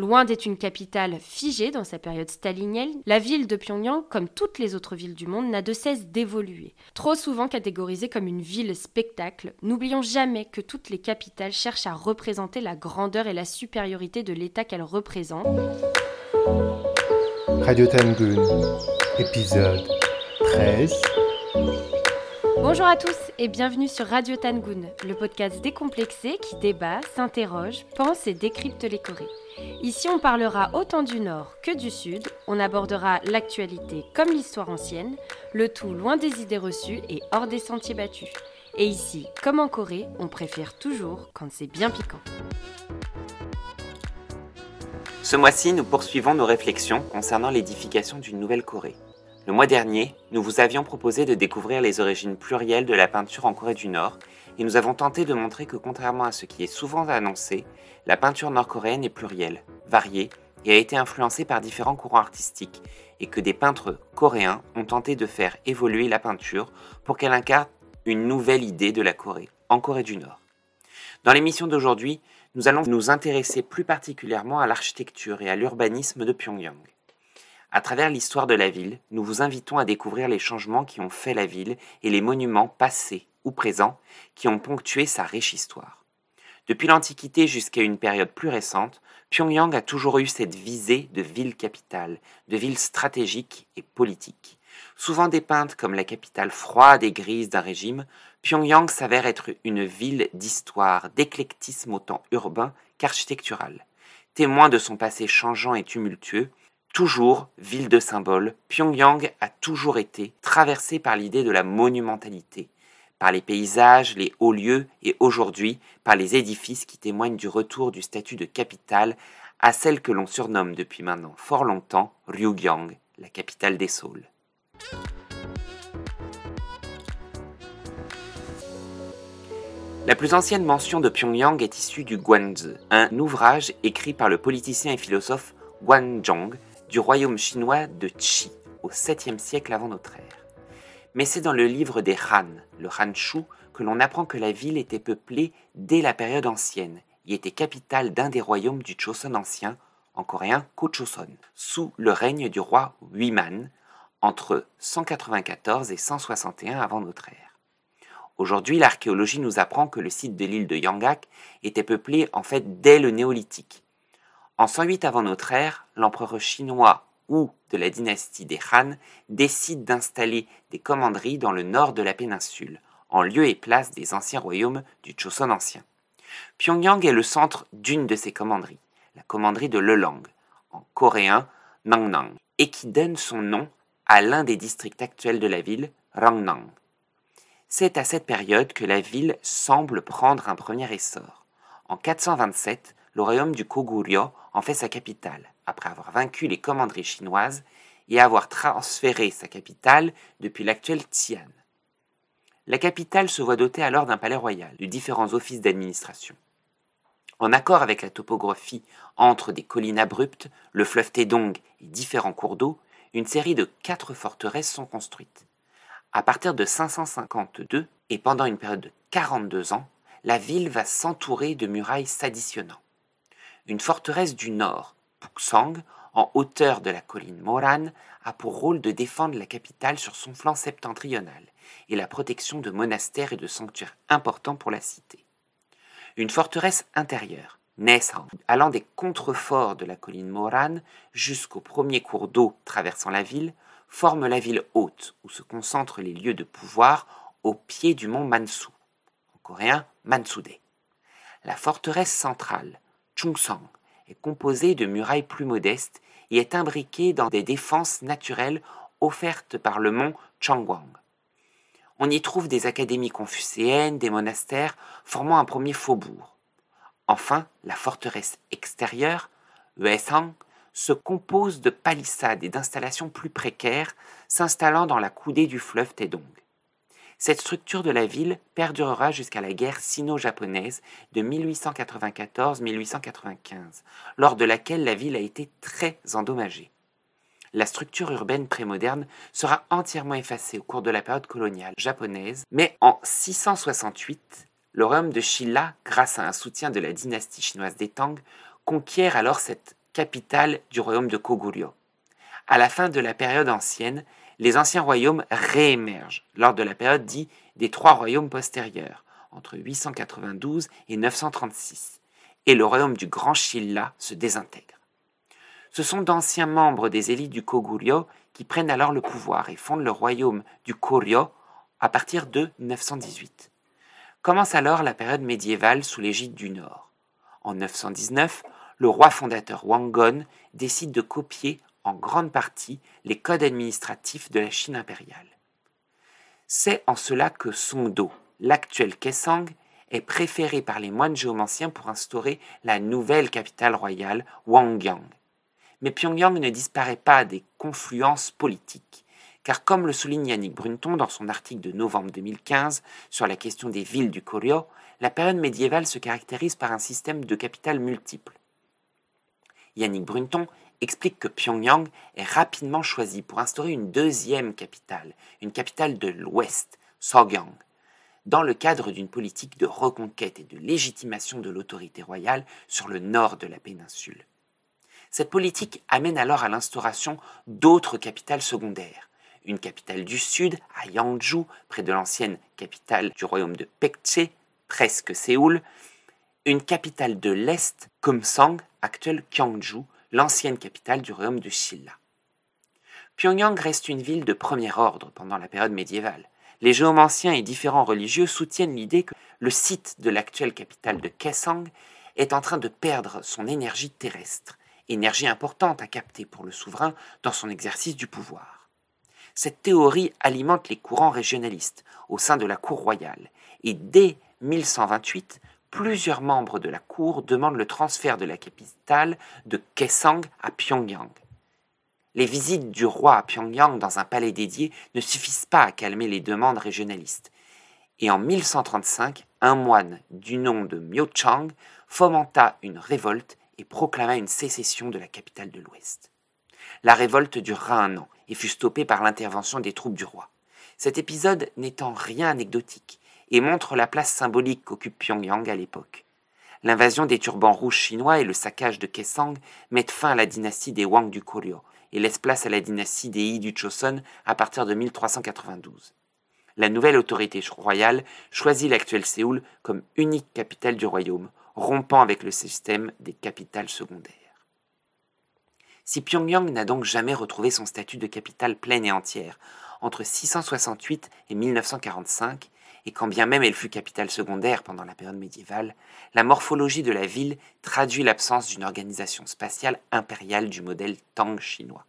Loin d'être une capitale figée dans sa période stalinienne, la ville de Pyongyang, comme toutes les autres villes du monde, n'a de cesse d'évoluer. Trop souvent catégorisée comme une ville spectacle, n'oublions jamais que toutes les capitales cherchent à représenter la grandeur et la supériorité de l'État qu'elles représentent. Radio Tangun, épisode 13. Bonjour à tous et bienvenue sur Radio Tangun, le podcast décomplexé qui débat, s'interroge, pense et décrypte les Corées. Ici, on parlera autant du Nord que du Sud, on abordera l'actualité comme l'histoire ancienne, le tout loin des idées reçues et hors des sentiers battus. Et ici, comme en Corée, on préfère toujours quand c'est bien piquant. Ce mois-ci, nous poursuivons nos réflexions concernant l'édification d'une nouvelle Corée. Le mois dernier, nous vous avions proposé de découvrir les origines plurielles de la peinture en Corée du Nord, et nous avons tenté de montrer que contrairement à ce qui est souvent annoncé, la peinture nord-coréenne est plurielle, variée, et a été influencée par différents courants artistiques, et que des peintres coréens ont tenté de faire évoluer la peinture pour qu'elle incarne une nouvelle idée de la Corée, en Corée du Nord. Dans l'émission d'aujourd'hui, nous allons nous intéresser plus particulièrement à l'architecture et à l'urbanisme de Pyongyang. À travers l'histoire de la ville, nous vous invitons à découvrir les changements qui ont fait la ville et les monuments passés ou présents qui ont ponctué sa riche histoire. Depuis l'Antiquité jusqu'à une période plus récente, Pyongyang a toujours eu cette visée de ville capitale, de ville stratégique et politique. Souvent dépeinte comme la capitale froide et grise d'un régime, Pyongyang s'avère être une ville d'histoire, d'éclectisme autant urbain qu'architectural. Témoin de son passé changeant et tumultueux, Toujours ville de symbole, Pyongyang a toujours été traversée par l'idée de la monumentalité, par les paysages, les hauts lieux et aujourd'hui par les édifices qui témoignent du retour du statut de capitale à celle que l'on surnomme depuis maintenant fort longtemps Ryugyang, la capitale des saules. La plus ancienne mention de Pyongyang est issue du Guanzi, un ouvrage écrit par le politicien et philosophe Guanzhong du royaume chinois de Qi au 7e siècle avant notre ère. Mais c'est dans le livre des Han, le Han-Shu, que l'on apprend que la ville était peuplée dès la période ancienne et était capitale d'un des royaumes du Choson ancien, en coréen Kochoson, sous le règne du roi Huiman, entre 194 et 161 avant notre ère. Aujourd'hui, l'archéologie nous apprend que le site de l'île de Yangak était peuplé en fait dès le néolithique, en 108 avant notre ère, l'empereur chinois ou de la dynastie des Han décide d'installer des commanderies dans le nord de la péninsule, en lieu et place des anciens royaumes du Choson ancien. Pyongyang est le centre d'une de ces commanderies, la commanderie de Lelang, en coréen Nangnang, et qui donne son nom à l'un des districts actuels de la ville, Rangnang. C'est à cette période que la ville semble prendre un premier essor. En 427, le royaume du Koguryo en fait sa capitale, après avoir vaincu les commanderies chinoises et avoir transféré sa capitale depuis l'actuel Xi'an. La capitale se voit dotée alors d'un palais royal, de différents offices d'administration. En accord avec la topographie entre des collines abruptes, le fleuve Taedong et différents cours d'eau, une série de quatre forteresses sont construites. À partir de 552 et pendant une période de 42 ans, la ville va s'entourer de murailles s'additionnant. Une forteresse du nord, Puksang, en hauteur de la colline Moran, a pour rôle de défendre la capitale sur son flanc septentrional et la protection de monastères et de sanctuaires importants pour la cité. Une forteresse intérieure, Nesang, allant des contreforts de la colline Moran jusqu'au premier cours d'eau traversant la ville, forme la ville haute où se concentrent les lieux de pouvoir au pied du mont Mansu, en coréen Mansude. La forteresse centrale, Chungsang est composé de murailles plus modestes et est imbriqué dans des défenses naturelles offertes par le mont Changwang. On y trouve des académies confucéennes, des monastères, formant un premier faubourg. Enfin, la forteresse extérieure, Uesang, se compose de palissades et d'installations plus précaires s'installant dans la coudée du fleuve Taedong. Cette structure de la ville perdurera jusqu'à la guerre sino-japonaise de 1894-1895, lors de laquelle la ville a été très endommagée. La structure urbaine prémoderne sera entièrement effacée au cours de la période coloniale japonaise, mais en 668, le royaume de Shilla, grâce à un soutien de la dynastie chinoise des Tang, conquiert alors cette capitale du royaume de Koguryo. À la fin de la période ancienne, les anciens royaumes réémergent lors de la période dite des trois royaumes postérieurs, entre 892 et 936, et le royaume du Grand Shilla se désintègre. Ce sont d'anciens membres des élites du Koguryo qui prennent alors le pouvoir et fondent le royaume du Koryo à partir de 918. Commence alors la période médiévale sous l'égide du Nord. En 919, le roi fondateur Wangon décide de copier en grande partie les codes administratifs de la Chine impériale. C'est en cela que Songdo, l'actuel Kaesong, est préféré par les moines géomanciens pour instaurer la nouvelle capitale royale, Wangyang. Mais Pyongyang ne disparaît pas des confluences politiques, car comme le souligne Yannick Brunton dans son article de novembre 2015 sur la question des villes du Koryo, la période médiévale se caractérise par un système de capitales multiples. Yannick Brunton explique que Pyongyang est rapidement choisi pour instaurer une deuxième capitale, une capitale de l'Ouest, Sogyang, dans le cadre d'une politique de reconquête et de légitimation de l'autorité royale sur le nord de la péninsule. Cette politique amène alors à l'instauration d'autres capitales secondaires. Une capitale du sud, à Yangju, près de l'ancienne capitale du royaume de Pekche, presque Séoul. Une capitale de l'est, Kumsang, actuelle Kyangju, l'ancienne capitale du royaume de Shilla. Pyongyang reste une ville de premier ordre pendant la période médiévale. Les géomanciens et différents religieux soutiennent l'idée que le site de l'actuelle capitale de Kaesang est en train de perdre son énergie terrestre énergie importante à capter pour le souverain dans son exercice du pouvoir. Cette théorie alimente les courants régionalistes au sein de la cour royale, et dès 1128, plusieurs membres de la cour demandent le transfert de la capitale de Kaesang à Pyongyang. Les visites du roi à Pyongyang dans un palais dédié ne suffisent pas à calmer les demandes régionalistes. Et en 1135, un moine du nom de Myochang fomenta une révolte et proclama une sécession de la capitale de l'Ouest. La révolte durera un an et fut stoppée par l'intervention des troupes du roi. Cet épisode en rien anecdotique et montre la place symbolique qu'occupe Pyongyang à l'époque. L'invasion des turbans rouges chinois et le saccage de Kaesang mettent fin à la dynastie des Wang du Koryo et laissent place à la dynastie des Yi du Choson à partir de 1392. La nouvelle autorité royale choisit l'actuel Séoul comme unique capitale du royaume, rompant avec le système des capitales secondaires. Si Pyongyang n'a donc jamais retrouvé son statut de capitale pleine et entière entre 668 et 1945, et quand bien même elle fut capitale secondaire pendant la période médiévale, la morphologie de la ville traduit l'absence d'une organisation spatiale impériale du modèle Tang chinois.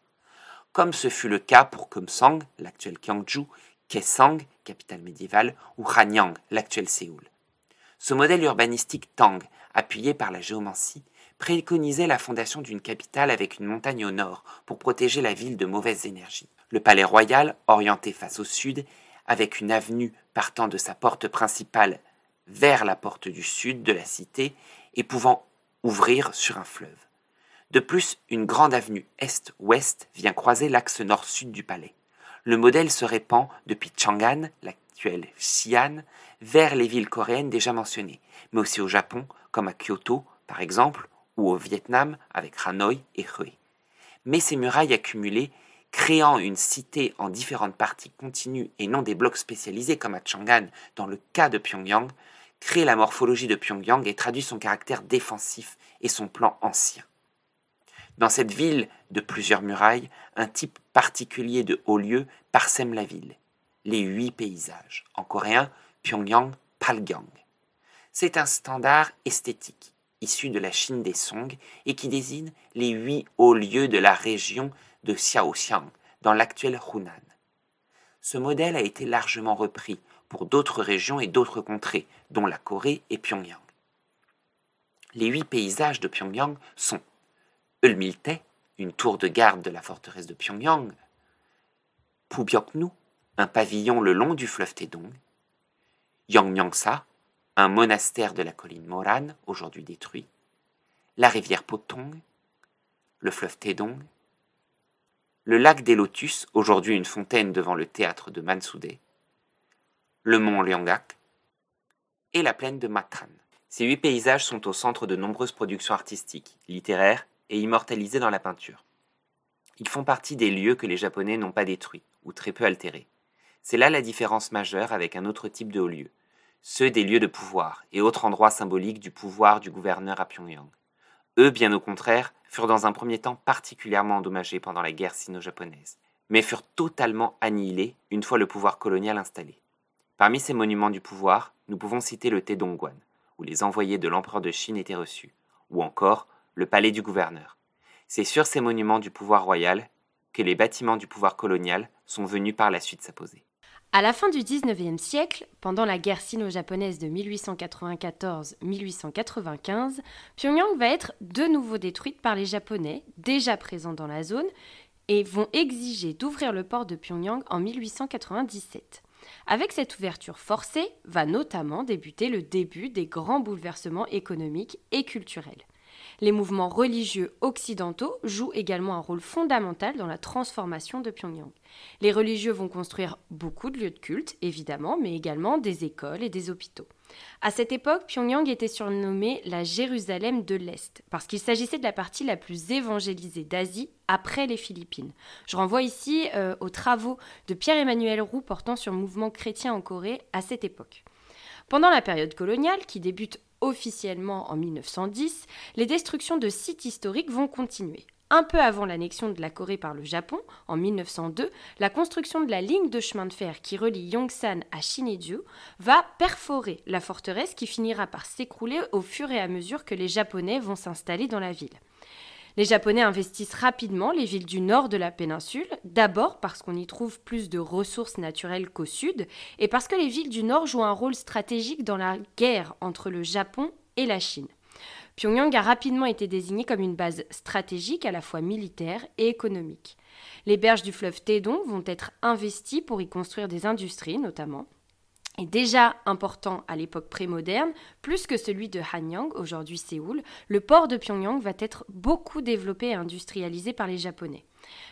Comme ce fut le cas pour Kumsang, l'actuel Kyangju, Kaesang, capitale médiévale, ou Hanyang, l'actuel Séoul. Ce modèle urbanistique Tang, appuyé par la géomancie, préconisait la fondation d'une capitale avec une montagne au nord pour protéger la ville de mauvaises énergies. Le palais royal, orienté face au sud, avec une avenue partant de sa porte principale vers la porte du sud de la cité et pouvant ouvrir sur un fleuve. De plus, une grande avenue est-ouest vient croiser l'axe nord-sud du palais. Le modèle se répand depuis Chang'an, l'actuelle Xi'an, vers les villes coréennes déjà mentionnées, mais aussi au Japon, comme à Kyoto par exemple, ou au Vietnam avec Hanoi et Hue. Mais ces murailles accumulées, créant une cité en différentes parties continues et non des blocs spécialisés comme à Chang'an dans le cas de Pyongyang, créent la morphologie de Pyongyang et traduit son caractère défensif et son plan ancien. Dans cette ville de plusieurs murailles, un type particulier de haut lieu parsème la ville, les huit paysages. En coréen, Pyongyang Palgyang. C'est un standard esthétique issu de la Chine des Song et qui désigne les huit hauts lieux de la région de Xiaoxiang, dans l'actuel Hunan. Ce modèle a été largement repris pour d'autres régions et d'autres contrées, dont la Corée et Pyongyang. Les huit paysages de Pyongyang sont Eulmilte, une tour de garde de la forteresse de Pyongyang, Pubyoknu, un pavillon le long du fleuve Taedong, Yangmyangsa, un monastère de la colline Moran, aujourd'hui détruit, la rivière Potong, le fleuve Taedong, le lac des Lotus, aujourd'hui une fontaine devant le théâtre de Mansudae, le mont Liangak et la plaine de Matran. Ces huit paysages sont au centre de nombreuses productions artistiques, littéraires et immortalisés dans la peinture. Ils font partie des lieux que les Japonais n'ont pas détruits, ou très peu altérés. C'est là la différence majeure avec un autre type de hauts lieux, ceux des lieux de pouvoir et autres endroits symboliques du pouvoir du gouverneur à Pyongyang. Eux, bien au contraire, furent dans un premier temps particulièrement endommagés pendant la guerre sino-japonaise, mais furent totalement annihilés une fois le pouvoir colonial installé. Parmi ces monuments du pouvoir, nous pouvons citer le Taedongguan, où les envoyés de l'empereur de Chine étaient reçus, ou encore le palais du gouverneur. C'est sur ces monuments du pouvoir royal que les bâtiments du pouvoir colonial sont venus par la suite s'apposer. À la fin du XIXe siècle, pendant la guerre sino-japonaise de 1894-1895, Pyongyang va être de nouveau détruite par les Japonais, déjà présents dans la zone, et vont exiger d'ouvrir le port de Pyongyang en 1897. Avec cette ouverture forcée, va notamment débuter le début des grands bouleversements économiques et culturels. Les mouvements religieux occidentaux jouent également un rôle fondamental dans la transformation de Pyongyang. Les religieux vont construire beaucoup de lieux de culte, évidemment, mais également des écoles et des hôpitaux. À cette époque, Pyongyang était surnommée la Jérusalem de l'Est, parce qu'il s'agissait de la partie la plus évangélisée d'Asie après les Philippines. Je renvoie ici euh, aux travaux de Pierre-Emmanuel Roux portant sur le mouvement chrétien en Corée à cette époque. Pendant la période coloniale, qui débute officiellement en 1910, les destructions de sites historiques vont continuer. Un peu avant l'annexion de la Corée par le Japon, en 1902, la construction de la ligne de chemin de fer qui relie Yongsan à Shinjuku va perforer la forteresse qui finira par s'écrouler au fur et à mesure que les Japonais vont s'installer dans la ville. Les Japonais investissent rapidement les villes du nord de la péninsule, d'abord parce qu'on y trouve plus de ressources naturelles qu'au sud, et parce que les villes du nord jouent un rôle stratégique dans la guerre entre le Japon et la Chine. Pyongyang a rapidement été désigné comme une base stratégique à la fois militaire et économique. Les berges du fleuve Taedong vont être investies pour y construire des industries notamment est déjà important à l'époque prémoderne, plus que celui de Hanyang, aujourd'hui Séoul, le port de Pyongyang va être beaucoup développé et industrialisé par les Japonais.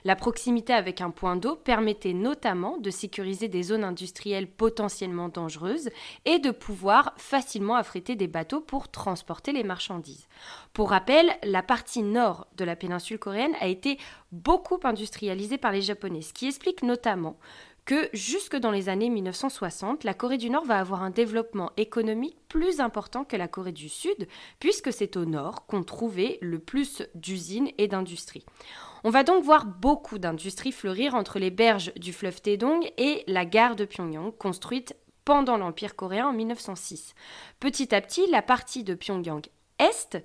La proximité avec un point d'eau permettait notamment de sécuriser des zones industrielles potentiellement dangereuses et de pouvoir facilement affréter des bateaux pour transporter les marchandises. Pour rappel, la partie nord de la péninsule coréenne a été beaucoup industrialisée par les Japonais, ce qui explique notamment que jusque dans les années 1960, la Corée du Nord va avoir un développement économique plus important que la Corée du Sud, puisque c'est au nord qu'on trouvait le plus d'usines et d'industries. On va donc voir beaucoup d'industries fleurir entre les berges du fleuve Taedong et la gare de Pyongyang, construite pendant l'Empire coréen en 1906. Petit à petit, la partie de Pyongyang Est,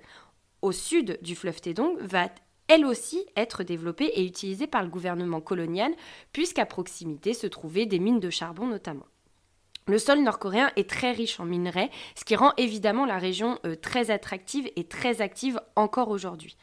au sud du fleuve Taedong, va elle aussi être développée et utilisée par le gouvernement colonial, puisqu'à proximité se trouvaient des mines de charbon notamment. Le sol nord-coréen est très riche en minerais, ce qui rend évidemment la région euh, très attractive et très active encore aujourd'hui.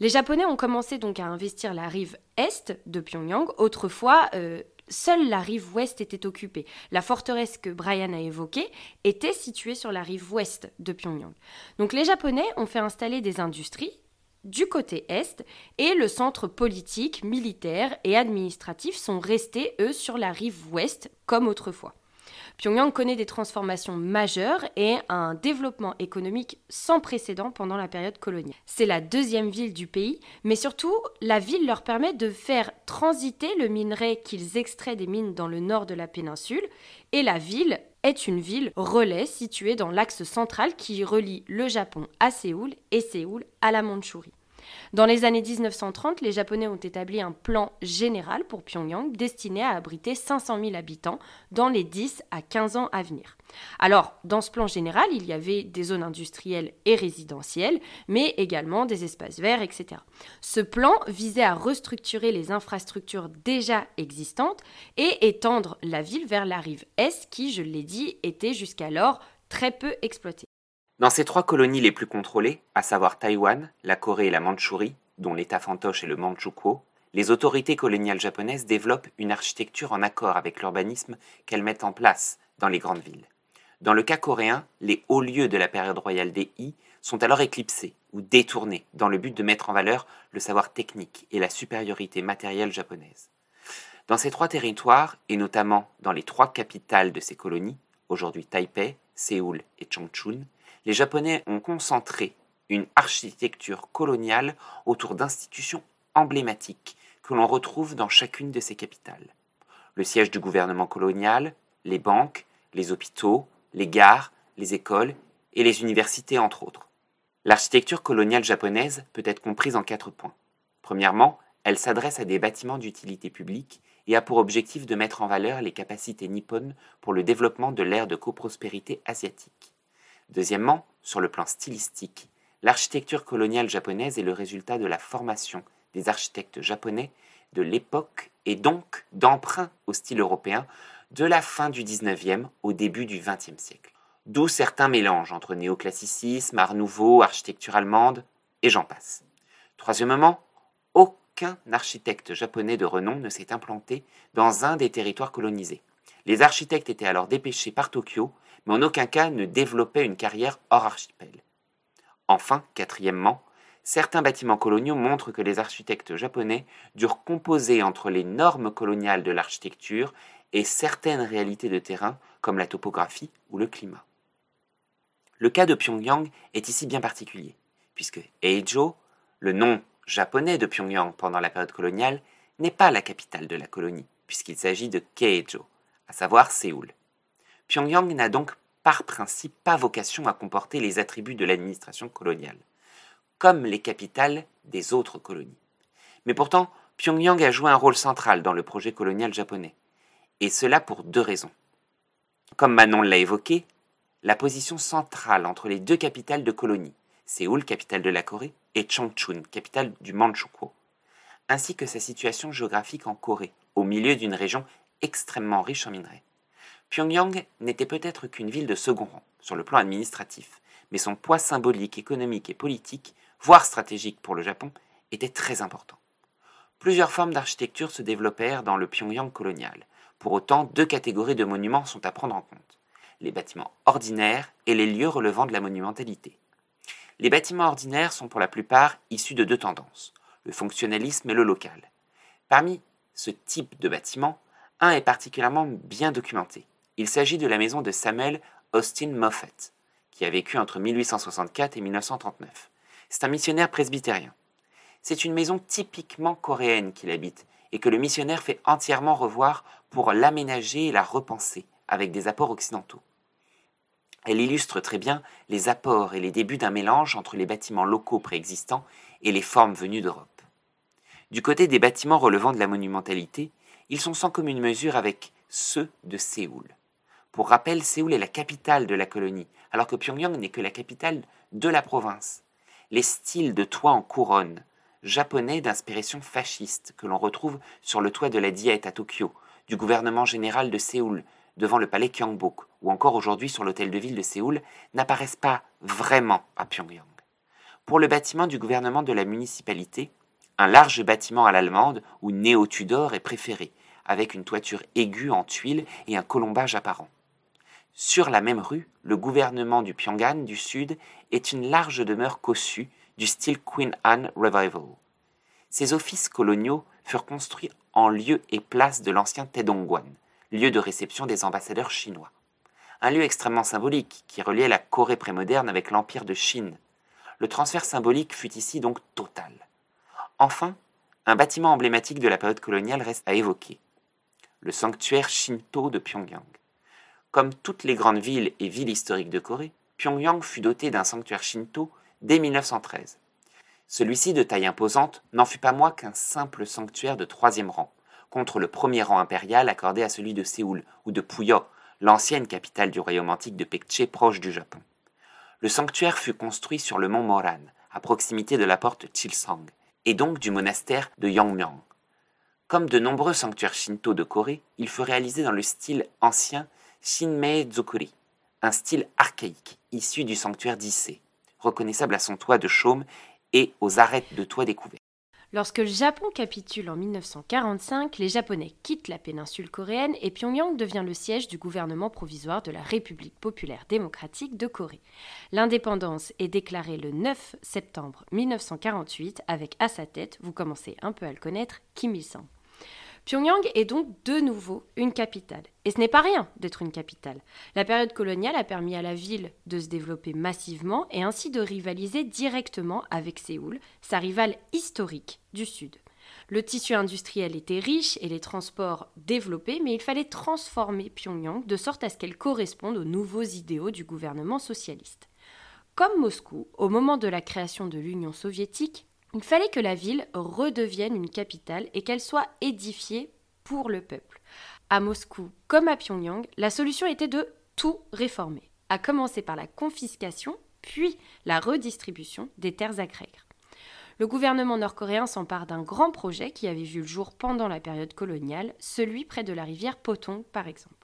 Les Japonais ont commencé donc à investir la rive est de Pyongyang. Autrefois, euh, seule la rive ouest était occupée. La forteresse que Brian a évoquée était située sur la rive ouest de Pyongyang. Donc les Japonais ont fait installer des industries, du côté est et le centre politique, militaire et administratif sont restés, eux, sur la rive ouest comme autrefois. Pyongyang connaît des transformations majeures et un développement économique sans précédent pendant la période coloniale. C'est la deuxième ville du pays, mais surtout, la ville leur permet de faire transiter le minerai qu'ils extraient des mines dans le nord de la péninsule, et la ville est une ville relais située dans l'axe central qui relie le Japon à Séoul et Séoul à la Mandchourie. Dans les années 1930, les Japonais ont établi un plan général pour Pyongyang destiné à abriter 500 000 habitants dans les 10 à 15 ans à venir. Alors, dans ce plan général, il y avait des zones industrielles et résidentielles, mais également des espaces verts, etc. Ce plan visait à restructurer les infrastructures déjà existantes et étendre la ville vers la rive est qui, je l'ai dit, était jusqu'alors très peu exploitée. Dans ces trois colonies les plus contrôlées, à savoir Taïwan, la Corée et la Mandchourie, dont l'État fantoche est le Manchukuo, les autorités coloniales japonaises développent une architecture en accord avec l'urbanisme qu'elles mettent en place dans les grandes villes. Dans le cas coréen, les hauts lieux de la période royale des Yi sont alors éclipsés ou détournés dans le but de mettre en valeur le savoir technique et la supériorité matérielle japonaise. Dans ces trois territoires, et notamment dans les trois capitales de ces colonies, aujourd'hui Taipei, Séoul et Changchun, les Japonais ont concentré une architecture coloniale autour d'institutions emblématiques que l'on retrouve dans chacune de ces capitales. Le siège du gouvernement colonial, les banques, les hôpitaux, les gares, les écoles et les universités entre autres. L'architecture coloniale japonaise peut être comprise en quatre points. Premièrement, elle s'adresse à des bâtiments d'utilité publique et a pour objectif de mettre en valeur les capacités nippones pour le développement de l'ère de coprospérité asiatique. Deuxièmement, sur le plan stylistique, l'architecture coloniale japonaise est le résultat de la formation des architectes japonais de l'époque et donc d'emprunt au style européen de la fin du XIXe au début du XXe siècle. D'où certains mélanges entre néoclassicisme, art nouveau, architecture allemande, et j'en passe. Troisièmement, aucun architecte japonais de renom ne s'est implanté dans un des territoires colonisés. Les architectes étaient alors dépêchés par Tokyo, mais en aucun cas ne développaient une carrière hors archipel. Enfin, quatrièmement, certains bâtiments coloniaux montrent que les architectes japonais durent composer entre les normes coloniales de l'architecture et certaines réalités de terrain comme la topographie ou le climat. Le cas de Pyongyang est ici bien particulier, puisque Eijo, le nom japonais de Pyongyang pendant la période coloniale n'est pas la capitale de la colonie, puisqu'il s'agit de Keijo, à savoir Séoul. Pyongyang n'a donc par principe pas vocation à comporter les attributs de l'administration coloniale, comme les capitales des autres colonies. Mais pourtant, Pyongyang a joué un rôle central dans le projet colonial japonais, et cela pour deux raisons. Comme Manon l'a évoqué, la position centrale entre les deux capitales de colonie, Séoul, capitale de la Corée, et Chongchun, capitale du Manchukuo, ainsi que sa situation géographique en Corée, au milieu d'une région extrêmement riche en minerais. Pyongyang n'était peut-être qu'une ville de second rang sur le plan administratif, mais son poids symbolique, économique et politique, voire stratégique pour le Japon, était très important. Plusieurs formes d'architecture se développèrent dans le Pyongyang colonial. Pour autant, deux catégories de monuments sont à prendre en compte les bâtiments ordinaires et les lieux relevant de la monumentalité. Les bâtiments ordinaires sont pour la plupart issus de deux tendances, le fonctionnalisme et le local. Parmi ce type de bâtiment, un est particulièrement bien documenté. Il s'agit de la maison de Samuel Austin Moffett, qui a vécu entre 1864 et 1939. C'est un missionnaire presbytérien. C'est une maison typiquement coréenne qu'il habite et que le missionnaire fait entièrement revoir pour l'aménager et la repenser avec des apports occidentaux. Elle illustre très bien les apports et les débuts d'un mélange entre les bâtiments locaux préexistants et les formes venues d'Europe. Du côté des bâtiments relevant de la monumentalité, ils sont sans commune mesure avec ceux de Séoul. Pour rappel, Séoul est la capitale de la colonie, alors que Pyongyang n'est que la capitale de la province. Les styles de toits en couronne, japonais d'inspiration fasciste, que l'on retrouve sur le toit de la Diète à Tokyo, du gouvernement général de Séoul, devant le palais Gyeongbok, ou encore aujourd'hui sur l'hôtel de ville de Séoul, n'apparaissent pas vraiment à Pyongyang. Pour le bâtiment du gouvernement de la municipalité, un large bâtiment à l'allemande ou néo-Tudor est préféré, avec une toiture aiguë en tuiles et un colombage apparent. Sur la même rue, le gouvernement du Pyongan du Sud est une large demeure cossue du style Queen Anne Revival. Ces offices coloniaux furent construits en lieu et place de l'ancien Taedongwan, lieu de réception des ambassadeurs chinois. Un lieu extrêmement symbolique qui reliait la Corée prémoderne avec l'Empire de Chine. Le transfert symbolique fut ici donc total. Enfin, un bâtiment emblématique de la période coloniale reste à évoquer le sanctuaire Shinto de Pyongyang. Comme toutes les grandes villes et villes historiques de Corée, Pyongyang fut doté d'un sanctuaire Shinto dès 1913. Celui-ci, de taille imposante, n'en fut pas moins qu'un simple sanctuaire de troisième rang, contre le premier rang impérial accordé à celui de Séoul ou de Puyo, l'ancienne capitale du royaume antique de Pekche proche du Japon. Le sanctuaire fut construit sur le mont Moran, à proximité de la porte Chilsang, et donc du monastère de Yangmyang. Comme de nombreux sanctuaires shinto de Corée, il fut réalisé dans le style ancien Shinmei-zukuri, un style archaïque issu du sanctuaire d'Issei, reconnaissable à son toit de chaume et aux arêtes de toit découverts. Lorsque le Japon capitule en 1945, les Japonais quittent la péninsule coréenne et Pyongyang devient le siège du gouvernement provisoire de la République populaire démocratique de Corée. L'indépendance est déclarée le 9 septembre 1948 avec à sa tête, vous commencez un peu à le connaître, Kim Il-sung. Pyongyang est donc de nouveau une capitale. Et ce n'est pas rien d'être une capitale. La période coloniale a permis à la ville de se développer massivement et ainsi de rivaliser directement avec Séoul, sa rivale historique du Sud. Le tissu industriel était riche et les transports développés, mais il fallait transformer Pyongyang de sorte à ce qu'elle corresponde aux nouveaux idéaux du gouvernement socialiste. Comme Moscou, au moment de la création de l'Union soviétique, il fallait que la ville redevienne une capitale et qu'elle soit édifiée pour le peuple. À Moscou comme à Pyongyang, la solution était de tout réformer, à commencer par la confiscation, puis la redistribution des terres agraires. Le gouvernement nord-coréen s'empare d'un grand projet qui avait vu le jour pendant la période coloniale, celui près de la rivière Potong par exemple.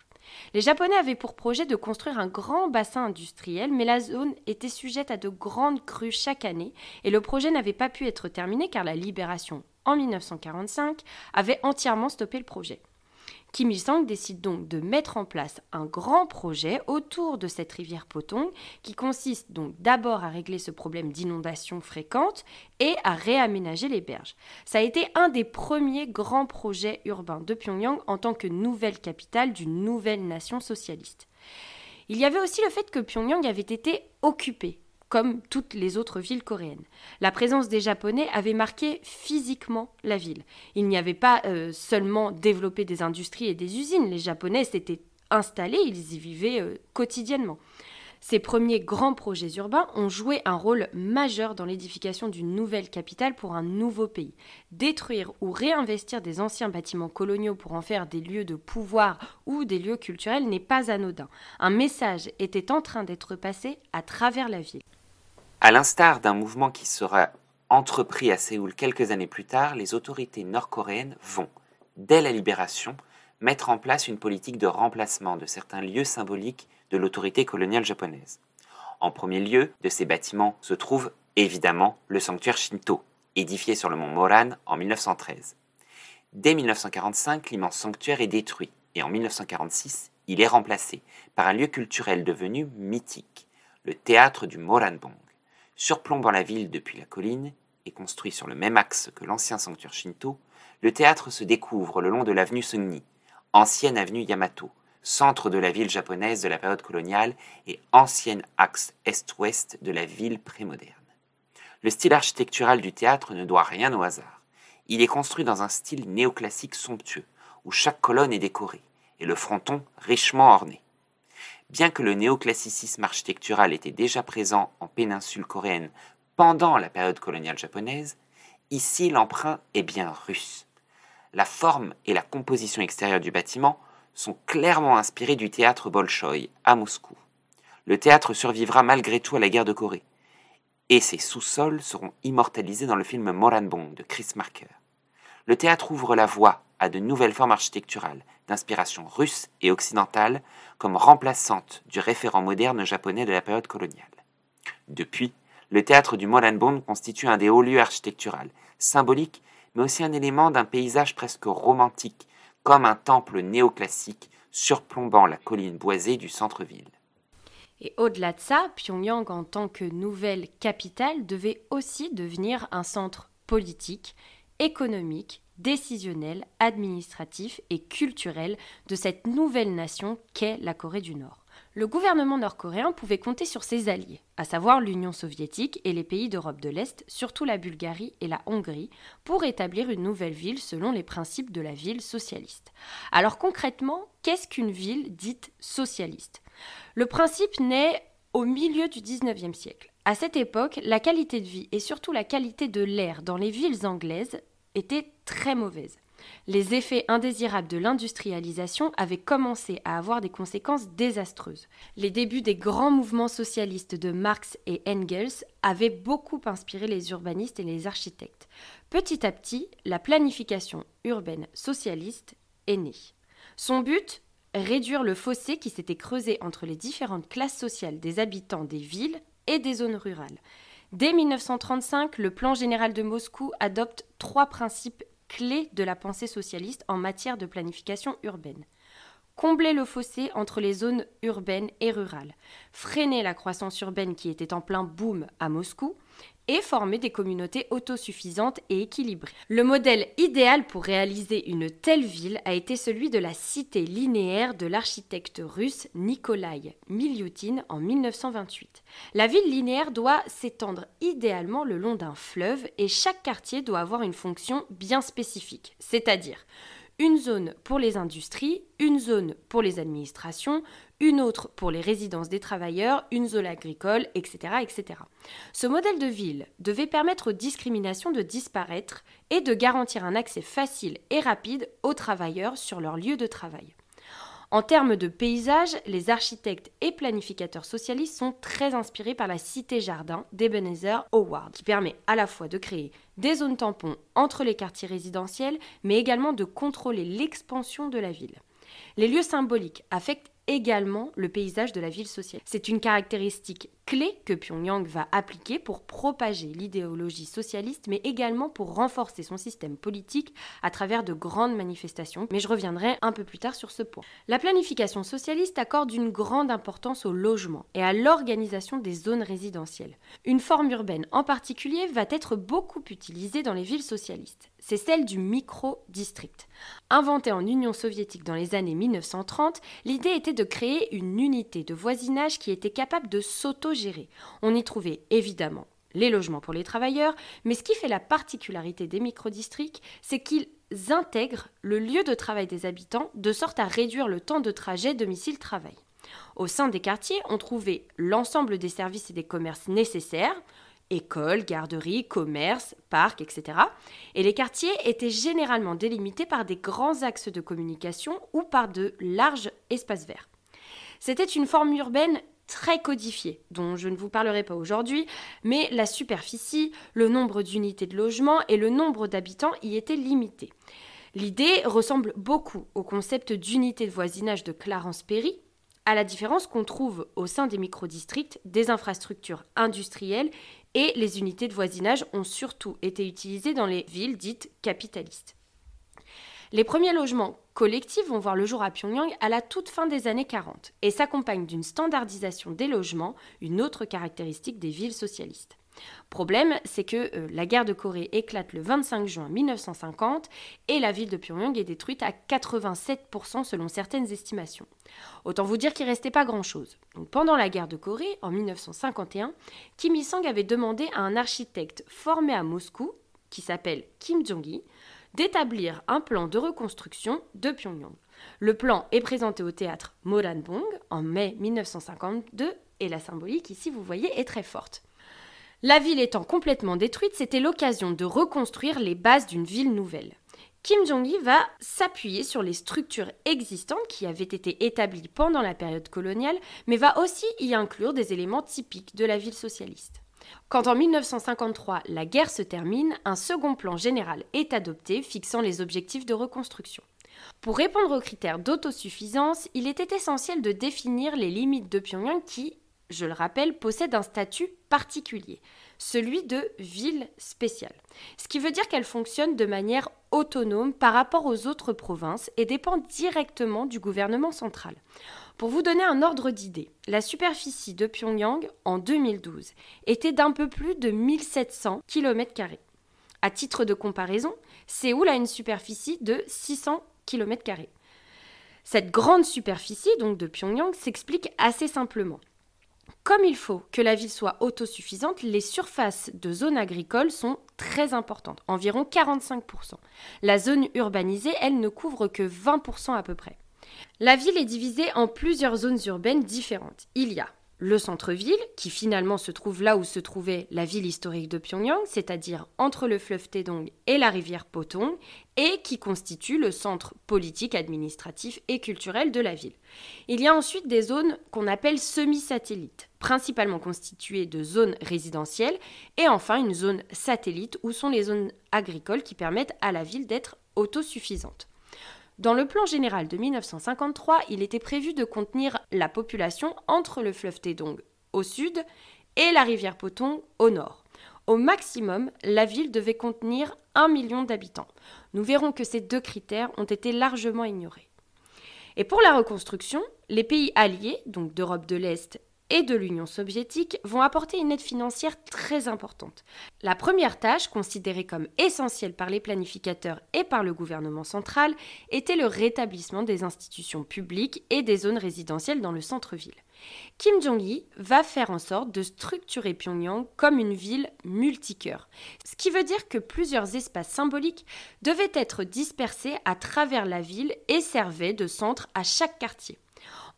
Les Japonais avaient pour projet de construire un grand bassin industriel, mais la zone était sujette à de grandes crues chaque année et le projet n'avait pas pu être terminé car la libération en 1945 avait entièrement stoppé le projet. Kim Il-sung décide donc de mettre en place un grand projet autour de cette rivière Potong qui consiste donc d'abord à régler ce problème d'inondation fréquente et à réaménager les berges. Ça a été un des premiers grands projets urbains de Pyongyang en tant que nouvelle capitale d'une nouvelle nation socialiste. Il y avait aussi le fait que Pyongyang avait été occupé comme toutes les autres villes coréennes. La présence des Japonais avait marqué physiquement la ville. Il n'y avait pas euh, seulement développé des industries et des usines, les Japonais s'étaient installés, ils y vivaient euh, quotidiennement. Ces premiers grands projets urbains ont joué un rôle majeur dans l'édification d'une nouvelle capitale pour un nouveau pays. Détruire ou réinvestir des anciens bâtiments coloniaux pour en faire des lieux de pouvoir ou des lieux culturels n'est pas anodin. Un message était en train d'être passé à travers la ville. À l'instar d'un mouvement qui sera entrepris à Séoul quelques années plus tard, les autorités nord-coréennes vont, dès la libération, mettre en place une politique de remplacement de certains lieux symboliques de l'autorité coloniale japonaise. En premier lieu, de ces bâtiments se trouve évidemment le sanctuaire Shinto, édifié sur le mont Moran en 1913. Dès 1945, l'immense sanctuaire est détruit et en 1946, il est remplacé par un lieu culturel devenu mythique, le théâtre du Moranbong surplombant la ville depuis la colline et construit sur le même axe que l'ancien sanctuaire Shinto, le théâtre se découvre le long de l'avenue Sunni, ancienne avenue Yamato, centre de la ville japonaise de la période coloniale et ancienne axe est-ouest de la ville prémoderne. Le style architectural du théâtre ne doit rien au hasard. Il est construit dans un style néoclassique somptueux, où chaque colonne est décorée, et le fronton richement orné. Bien que le néoclassicisme architectural était déjà présent en péninsule coréenne pendant la période coloniale japonaise, ici l'emprunt est bien russe. La forme et la composition extérieure du bâtiment sont clairement inspirées du théâtre Bolchoï à Moscou. Le théâtre survivra malgré tout à la guerre de Corée, et ses sous-sols seront immortalisés dans le film Moranbong de Chris Marker. Le théâtre ouvre la voie à de nouvelles formes architecturales d'inspiration russe et occidentale comme remplaçante du référent moderne japonais de la période coloniale. Depuis, le théâtre du Moranbong constitue un des hauts lieux architecturaux, symboliques, mais aussi un élément d'un paysage presque romantique, comme un temple néoclassique surplombant la colline boisée du centre-ville. Et au-delà de ça, Pyongyang en tant que nouvelle capitale devait aussi devenir un centre politique, économique décisionnel, administratif et culturel de cette nouvelle nation qu'est la Corée du Nord. Le gouvernement nord-coréen pouvait compter sur ses alliés, à savoir l'Union soviétique et les pays d'Europe de l'Est, surtout la Bulgarie et la Hongrie, pour établir une nouvelle ville selon les principes de la ville socialiste. Alors concrètement, qu'est-ce qu'une ville dite socialiste? Le principe naît au milieu du 19e siècle. À cette époque, la qualité de vie et surtout la qualité de l'air dans les villes anglaises était très mauvaise. Les effets indésirables de l'industrialisation avaient commencé à avoir des conséquences désastreuses. Les débuts des grands mouvements socialistes de Marx et Engels avaient beaucoup inspiré les urbanistes et les architectes. Petit à petit, la planification urbaine socialiste est née. Son but Réduire le fossé qui s'était creusé entre les différentes classes sociales des habitants des villes et des zones rurales. Dès 1935, le plan général de Moscou adopte trois principes clés de la pensée socialiste en matière de planification urbaine. Combler le fossé entre les zones urbaines et rurales, freiner la croissance urbaine qui était en plein boom à Moscou, et former des communautés autosuffisantes et équilibrées. Le modèle idéal pour réaliser une telle ville a été celui de la cité linéaire de l'architecte russe Nikolai Milyutin en 1928. La ville linéaire doit s'étendre idéalement le long d'un fleuve et chaque quartier doit avoir une fonction bien spécifique, c'est-à-dire une zone pour les industries, une zone pour les administrations, une autre pour les résidences des travailleurs, une zone agricole, etc., etc. Ce modèle de ville devait permettre aux discriminations de disparaître et de garantir un accès facile et rapide aux travailleurs sur leur lieu de travail. En termes de paysage, les architectes et planificateurs socialistes sont très inspirés par la cité-jardin d'Ebenezer Howard, qui permet à la fois de créer des zones tampons entre les quartiers résidentiels, mais également de contrôler l'expansion de la ville. Les lieux symboliques affectent également le paysage de la ville sociale. C'est une caractéristique clé que Pyongyang va appliquer pour propager l'idéologie socialiste, mais également pour renforcer son système politique à travers de grandes manifestations. Mais je reviendrai un peu plus tard sur ce point. La planification socialiste accorde une grande importance au logement et à l'organisation des zones résidentielles. Une forme urbaine en particulier va être beaucoup utilisée dans les villes socialistes. C'est celle du micro-district. Inventée en Union soviétique dans les années 1930, l'idée était de créer une unité de voisinage qui était capable de s'auto-gérer. On y trouvait évidemment les logements pour les travailleurs, mais ce qui fait la particularité des micro-districts, c'est qu'ils intègrent le lieu de travail des habitants de sorte à réduire le temps de trajet domicile-travail. Au sein des quartiers, on trouvait l'ensemble des services et des commerces nécessaires, écoles, garderies, commerces, parcs, etc. Et les quartiers étaient généralement délimités par des grands axes de communication ou par de larges espaces verts. C'était une forme urbaine très codifiée, dont je ne vous parlerai pas aujourd'hui, mais la superficie, le nombre d'unités de logement et le nombre d'habitants y étaient limités. L'idée ressemble beaucoup au concept d'unité de voisinage de Clarence Perry, à la différence qu'on trouve au sein des microdistricts des infrastructures industrielles et les unités de voisinage ont surtout été utilisées dans les villes dites capitalistes. Les premiers logements collectifs vont voir le jour à Pyongyang à la toute fin des années 40 et s'accompagnent d'une standardisation des logements, une autre caractéristique des villes socialistes. Problème, c'est que euh, la guerre de Corée éclate le 25 juin 1950 et la ville de Pyongyang est détruite à 87% selon certaines estimations. Autant vous dire qu'il restait pas grand-chose. pendant la guerre de Corée, en 1951, Kim Il-sung avait demandé à un architecte formé à Moscou, qui s'appelle Kim Jong-gi, d'établir un plan de reconstruction de Pyongyang. Le plan est présenté au théâtre Moranbong en mai 1952 et la symbolique ici, vous voyez, est très forte. La ville étant complètement détruite, c'était l'occasion de reconstruire les bases d'une ville nouvelle. Kim Jong-il va s'appuyer sur les structures existantes qui avaient été établies pendant la période coloniale, mais va aussi y inclure des éléments typiques de la ville socialiste. Quand en 1953 la guerre se termine, un second plan général est adopté fixant les objectifs de reconstruction. Pour répondre aux critères d'autosuffisance, il était essentiel de définir les limites de Pyongyang qui, je le rappelle, possède un statut particulier, celui de ville spéciale. Ce qui veut dire qu'elle fonctionne de manière autonome par rapport aux autres provinces et dépend directement du gouvernement central. Pour vous donner un ordre d'idée, la superficie de Pyongyang en 2012 était d'un peu plus de 1700 km. À titre de comparaison, Séoul a une superficie de 600 km. Cette grande superficie donc de Pyongyang s'explique assez simplement. Comme il faut que la ville soit autosuffisante, les surfaces de zones agricoles sont très importantes, environ 45%. La zone urbanisée, elle, ne couvre que 20% à peu près. La ville est divisée en plusieurs zones urbaines différentes. Il y a le centre-ville, qui finalement se trouve là où se trouvait la ville historique de Pyongyang, c'est-à-dire entre le fleuve Taedong et la rivière Potong, et qui constitue le centre politique, administratif et culturel de la ville. Il y a ensuite des zones qu'on appelle semi-satellites, principalement constituées de zones résidentielles, et enfin une zone satellite où sont les zones agricoles qui permettent à la ville d'être autosuffisante. Dans le plan général de 1953, il était prévu de contenir la population entre le fleuve Taedong au sud et la rivière Potong au nord. Au maximum, la ville devait contenir un million d'habitants. Nous verrons que ces deux critères ont été largement ignorés. Et pour la reconstruction, les pays alliés, donc d'Europe de l'Est et de l'Union soviétique vont apporter une aide financière très importante. La première tâche, considérée comme essentielle par les planificateurs et par le gouvernement central, était le rétablissement des institutions publiques et des zones résidentielles dans le centre-ville. Kim Jong-il va faire en sorte de structurer Pyongyang comme une ville multicœur, ce qui veut dire que plusieurs espaces symboliques devaient être dispersés à travers la ville et servaient de centre à chaque quartier.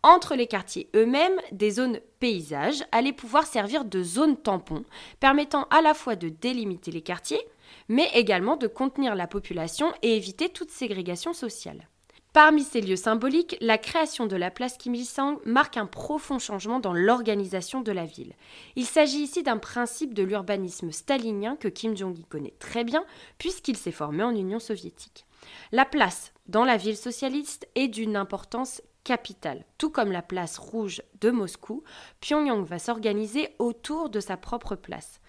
Entre les quartiers eux-mêmes, des zones paysages allaient pouvoir servir de zones tampons, permettant à la fois de délimiter les quartiers, mais également de contenir la population et éviter toute ségrégation sociale. Parmi ces lieux symboliques, la création de la place Kim Il-sung marque un profond changement dans l'organisation de la ville. Il s'agit ici d'un principe de l'urbanisme stalinien que Kim Jong-il connaît très bien puisqu'il s'est formé en Union soviétique. La place dans la ville socialiste est d'une importance capitale. Tout comme la place rouge de Moscou, Pyongyang va s'organiser autour de sa propre place.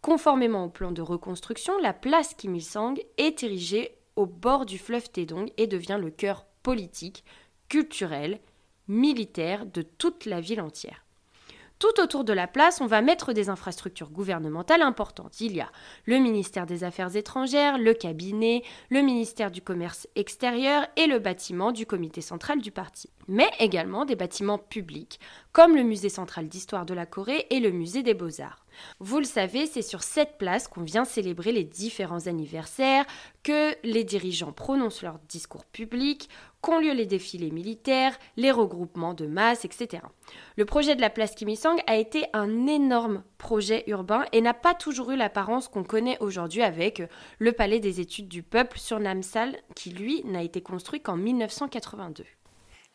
Conformément au plan de reconstruction, la place Kim Il-sung est érigée au bord du fleuve Taedong et devient le cœur politique, culturel, militaire de toute la ville entière. Tout autour de la place, on va mettre des infrastructures gouvernementales importantes. Il y a le ministère des Affaires étrangères, le cabinet, le ministère du Commerce extérieur et le bâtiment du comité central du parti. Mais également des bâtiments publics, comme le musée central d'histoire de la Corée et le musée des beaux-arts. Vous le savez, c'est sur cette place qu'on vient célébrer les différents anniversaires, que les dirigeants prononcent leurs discours publics, qu'ont lieu les défilés militaires, les regroupements de masse, etc. Le projet de la place Kim Il-sung a été un énorme projet urbain et n'a pas toujours eu l'apparence qu'on connaît aujourd'hui avec le palais des études du peuple sur Namsal, qui lui n'a été construit qu'en 1982.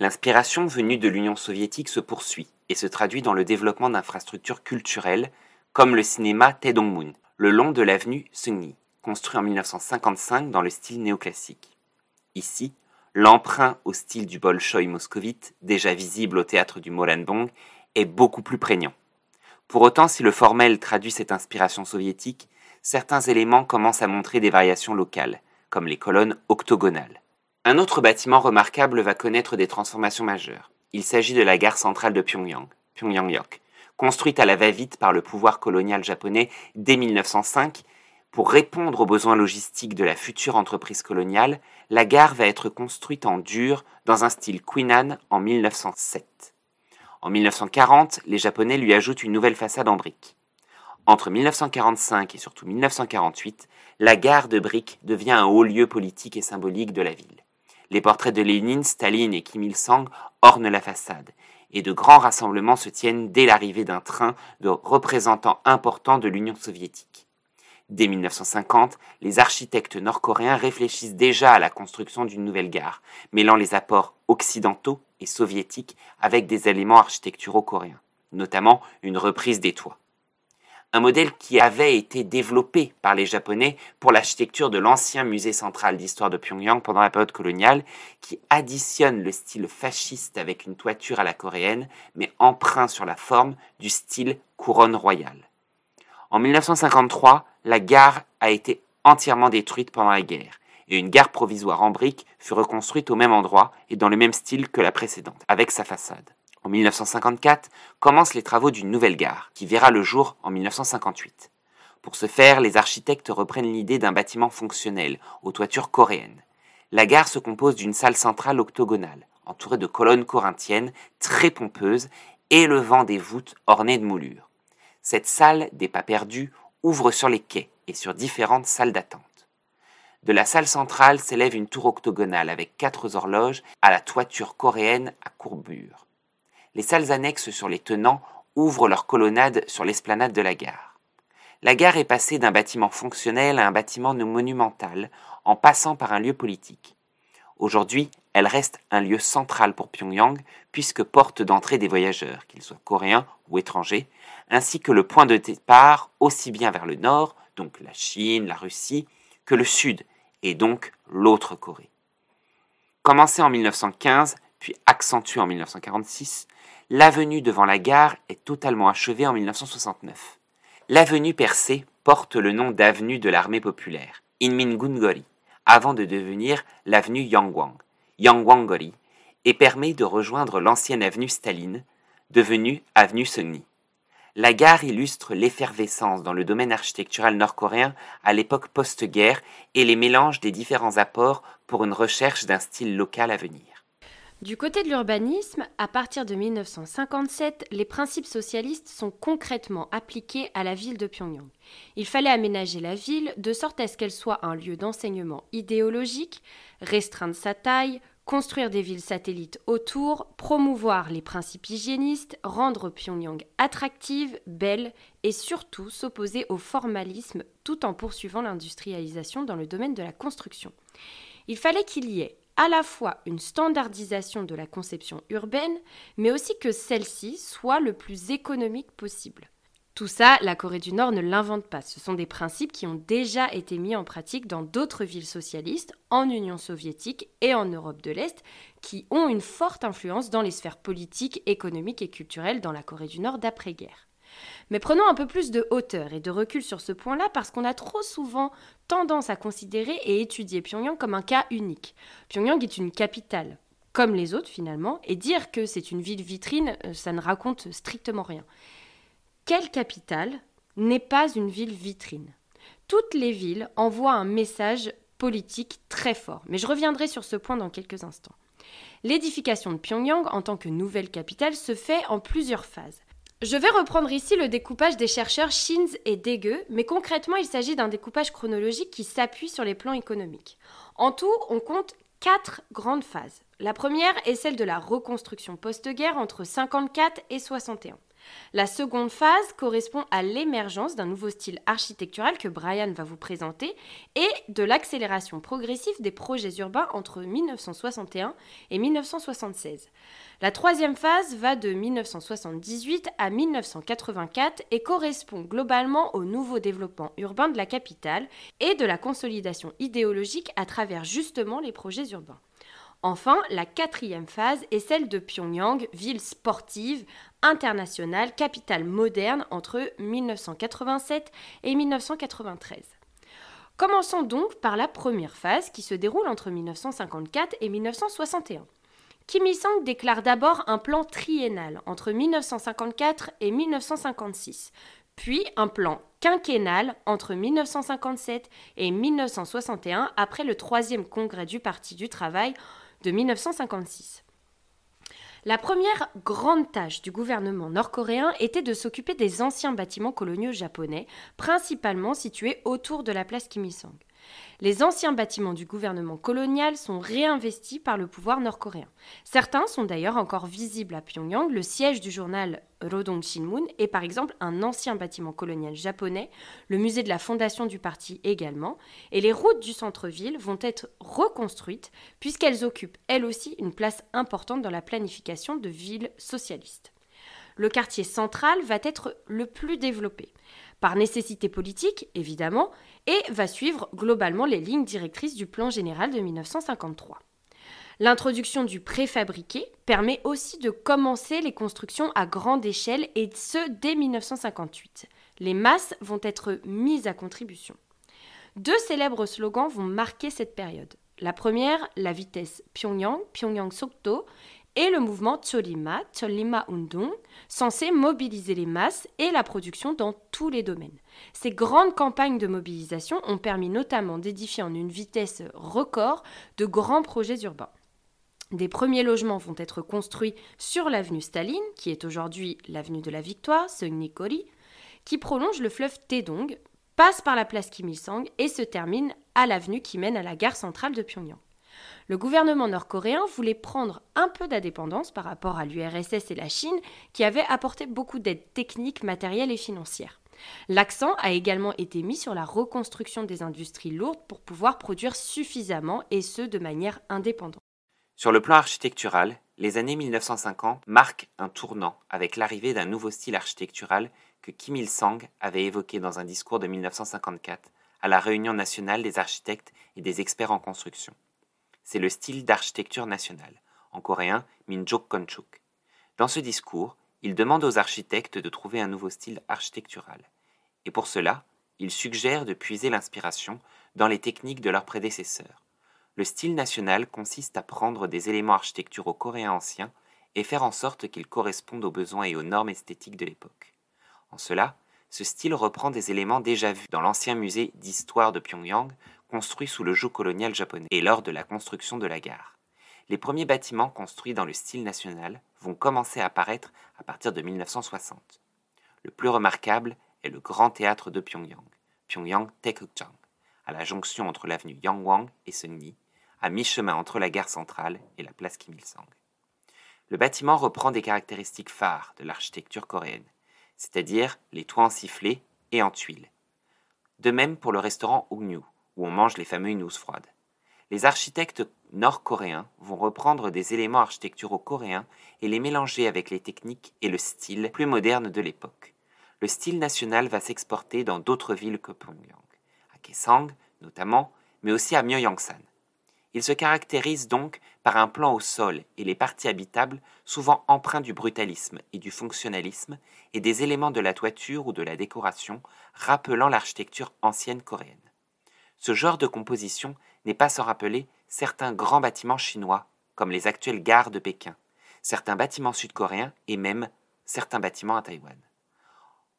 L'inspiration venue de l'Union soviétique se poursuit et se traduit dans le développement d'infrastructures culturelles comme le cinéma Taedongmun, le long de l'avenue Seungni, construit en 1955 dans le style néoclassique. Ici, l'emprunt au style du Bolchoï moscovite, déjà visible au théâtre du Moranbong, est beaucoup plus prégnant. Pour autant, si le formel traduit cette inspiration soviétique, certains éléments commencent à montrer des variations locales, comme les colonnes octogonales. Un autre bâtiment remarquable va connaître des transformations majeures. Il s'agit de la gare centrale de Pyongyang, Pyongyang-yok, construite à la va-vite par le pouvoir colonial japonais dès 1905, pour répondre aux besoins logistiques de la future entreprise coloniale, la gare va être construite en dur dans un style Queenan en 1907. En 1940, les Japonais lui ajoutent une nouvelle façade en briques. Entre 1945 et surtout 1948, la gare de briques devient un haut lieu politique et symbolique de la ville. Les portraits de Lénine, Staline et Kim Il-sung ornent la façade, et de grands rassemblements se tiennent dès l'arrivée d'un train de représentants importants de l'Union soviétique. Dès 1950, les architectes nord-coréens réfléchissent déjà à la construction d'une nouvelle gare, mêlant les apports occidentaux et soviétiques avec des éléments architecturaux coréens, notamment une reprise des toits un modèle qui avait été développé par les Japonais pour l'architecture de l'ancien musée central d'histoire de Pyongyang pendant la période coloniale, qui additionne le style fasciste avec une toiture à la coréenne, mais emprunt sur la forme du style couronne royale. En 1953, la gare a été entièrement détruite pendant la guerre, et une gare provisoire en briques fut reconstruite au même endroit et dans le même style que la précédente, avec sa façade. En 1954 commencent les travaux d'une nouvelle gare, qui verra le jour en 1958. Pour ce faire, les architectes reprennent l'idée d'un bâtiment fonctionnel, aux toitures coréennes. La gare se compose d'une salle centrale octogonale, entourée de colonnes corinthiennes très pompeuses, élevant des voûtes ornées de moulures. Cette salle, des pas perdus, ouvre sur les quais et sur différentes salles d'attente. De la salle centrale s'élève une tour octogonale avec quatre horloges à la toiture coréenne à courbure les salles annexes sur les tenants ouvrent leur colonnade sur l'esplanade de la gare. La gare est passée d'un bâtiment fonctionnel à un bâtiment monumental en passant par un lieu politique. Aujourd'hui, elle reste un lieu central pour Pyongyang puisque porte d'entrée des voyageurs, qu'ils soient coréens ou étrangers, ainsi que le point de départ aussi bien vers le nord, donc la Chine, la Russie, que le sud, et donc l'autre Corée. Commencée en 1915, puis accentuée en 1946, l'avenue devant la gare est totalement achevée en 1969. L'avenue percée porte le nom d'avenue de l'armée populaire, Inmingungori, avant de devenir l'avenue Yangwang, Yangwangori, et permet de rejoindre l'ancienne avenue Staline, devenue avenue Sony. La gare illustre l'effervescence dans le domaine architectural nord-coréen à l'époque post-guerre et les mélanges des différents apports pour une recherche d'un style local à venir. Du côté de l'urbanisme, à partir de 1957, les principes socialistes sont concrètement appliqués à la ville de Pyongyang. Il fallait aménager la ville de sorte à ce qu'elle soit un lieu d'enseignement idéologique, restreindre sa taille, construire des villes satellites autour, promouvoir les principes hygiénistes, rendre Pyongyang attractive, belle et surtout s'opposer au formalisme tout en poursuivant l'industrialisation dans le domaine de la construction. Il fallait qu'il y ait à la fois une standardisation de la conception urbaine, mais aussi que celle-ci soit le plus économique possible. Tout ça, la Corée du Nord ne l'invente pas. Ce sont des principes qui ont déjà été mis en pratique dans d'autres villes socialistes, en Union soviétique et en Europe de l'Est, qui ont une forte influence dans les sphères politiques, économiques et culturelles dans la Corée du Nord d'après-guerre. Mais prenons un peu plus de hauteur et de recul sur ce point-là parce qu'on a trop souvent tendance à considérer et étudier Pyongyang comme un cas unique. Pyongyang est une capitale, comme les autres finalement, et dire que c'est une ville vitrine, euh, ça ne raconte strictement rien. Quelle capitale n'est pas une ville vitrine? Toutes les villes envoient un message politique très fort, mais je reviendrai sur ce point dans quelques instants. L'édification de Pyongyang en tant que nouvelle capitale se fait en plusieurs phases. Je vais reprendre ici le découpage des chercheurs Shins et Dege, mais concrètement il s'agit d'un découpage chronologique qui s'appuie sur les plans économiques. En tout, on compte quatre grandes phases. La première est celle de la reconstruction post-guerre entre 54 et 61. La seconde phase correspond à l'émergence d'un nouveau style architectural que Brian va vous présenter et de l'accélération progressive des projets urbains entre 1961 et 1976. La troisième phase va de 1978 à 1984 et correspond globalement au nouveau développement urbain de la capitale et de la consolidation idéologique à travers justement les projets urbains. Enfin, la quatrième phase est celle de Pyongyang, ville sportive, internationale, capitale moderne entre 1987 et 1993. Commençons donc par la première phase qui se déroule entre 1954 et 1961. Kim Il-sung déclare d'abord un plan triennal entre 1954 et 1956, puis un plan quinquennal entre 1957 et 1961 après le troisième congrès du Parti du Travail de 1956. La première grande tâche du gouvernement nord-coréen était de s'occuper des anciens bâtiments coloniaux japonais, principalement situés autour de la place Kim Il-sung. Les anciens bâtiments du gouvernement colonial sont réinvestis par le pouvoir nord-coréen. Certains sont d'ailleurs encore visibles à Pyongyang. Le siège du journal Rodong Shinmun est par exemple un ancien bâtiment colonial japonais, le musée de la fondation du parti également, et les routes du centre-ville vont être reconstruites puisqu'elles occupent elles aussi une place importante dans la planification de villes socialistes. Le quartier central va être le plus développé par nécessité politique, évidemment, et va suivre globalement les lignes directrices du plan général de 1953. L'introduction du préfabriqué permet aussi de commencer les constructions à grande échelle et ce dès 1958. Les masses vont être mises à contribution. Deux célèbres slogans vont marquer cette période. La première, la vitesse Pyongyang, Pyongyang Sokto, et le mouvement Cholima, Cholima Undong, censé mobiliser les masses et la production dans tous les domaines. Ces grandes campagnes de mobilisation ont permis notamment d'édifier en une vitesse record de grands projets urbains. Des premiers logements vont être construits sur l'avenue Staline, qui est aujourd'hui l'avenue de la Victoire, Seungnikori, qui prolonge le fleuve Taedong, passe par la place Kim Il-sung et se termine à l'avenue qui mène à la gare centrale de Pyongyang. Le gouvernement nord-coréen voulait prendre un peu d'indépendance par rapport à l'URSS et la Chine, qui avaient apporté beaucoup d'aide techniques, matérielles et financières. L'accent a également été mis sur la reconstruction des industries lourdes pour pouvoir produire suffisamment et ce de manière indépendante. Sur le plan architectural, les années 1950 marquent un tournant avec l'arrivée d'un nouveau style architectural que Kim Il-sung avait évoqué dans un discours de 1954 à la Réunion nationale des architectes et des experts en construction c'est le style d'architecture nationale, en coréen Minjok Konchuk. Dans ce discours, il demande aux architectes de trouver un nouveau style architectural. Et pour cela, il suggère de puiser l'inspiration dans les techniques de leurs prédécesseurs. Le style national consiste à prendre des éléments architecturaux coréens anciens et faire en sorte qu'ils correspondent aux besoins et aux normes esthétiques de l'époque. En cela, ce style reprend des éléments déjà vus dans l'ancien musée d'histoire de Pyongyang, construit sous le joug colonial japonais et lors de la construction de la gare. Les premiers bâtiments construits dans le style national vont commencer à apparaître à partir de 1960. Le plus remarquable est le Grand Théâtre de Pyongyang, Pyongyang Taekukjang, à la jonction entre l'avenue Yangwang et Seungni, à mi-chemin entre la gare centrale et la place Kim Il-sung. Le bâtiment reprend des caractéristiques phares de l'architecture coréenne, c'est-à-dire les toits en sifflets et en tuiles. De même pour le restaurant Ugnu, où on mange les fameuses nousses froides. Les architectes nord-coréens vont reprendre des éléments architecturaux coréens et les mélanger avec les techniques et le style plus moderne de l'époque. Le style national va s'exporter dans d'autres villes que Pyongyang, à Kaesong notamment, mais aussi à Myeongsan. Il se caractérise donc par un plan au sol et les parties habitables souvent empreints du brutalisme et du fonctionnalisme et des éléments de la toiture ou de la décoration rappelant l'architecture ancienne coréenne. Ce genre de composition n'est pas sans rappeler certains grands bâtiments chinois, comme les actuelles gares de Pékin, certains bâtiments sud-coréens et même certains bâtiments à Taïwan.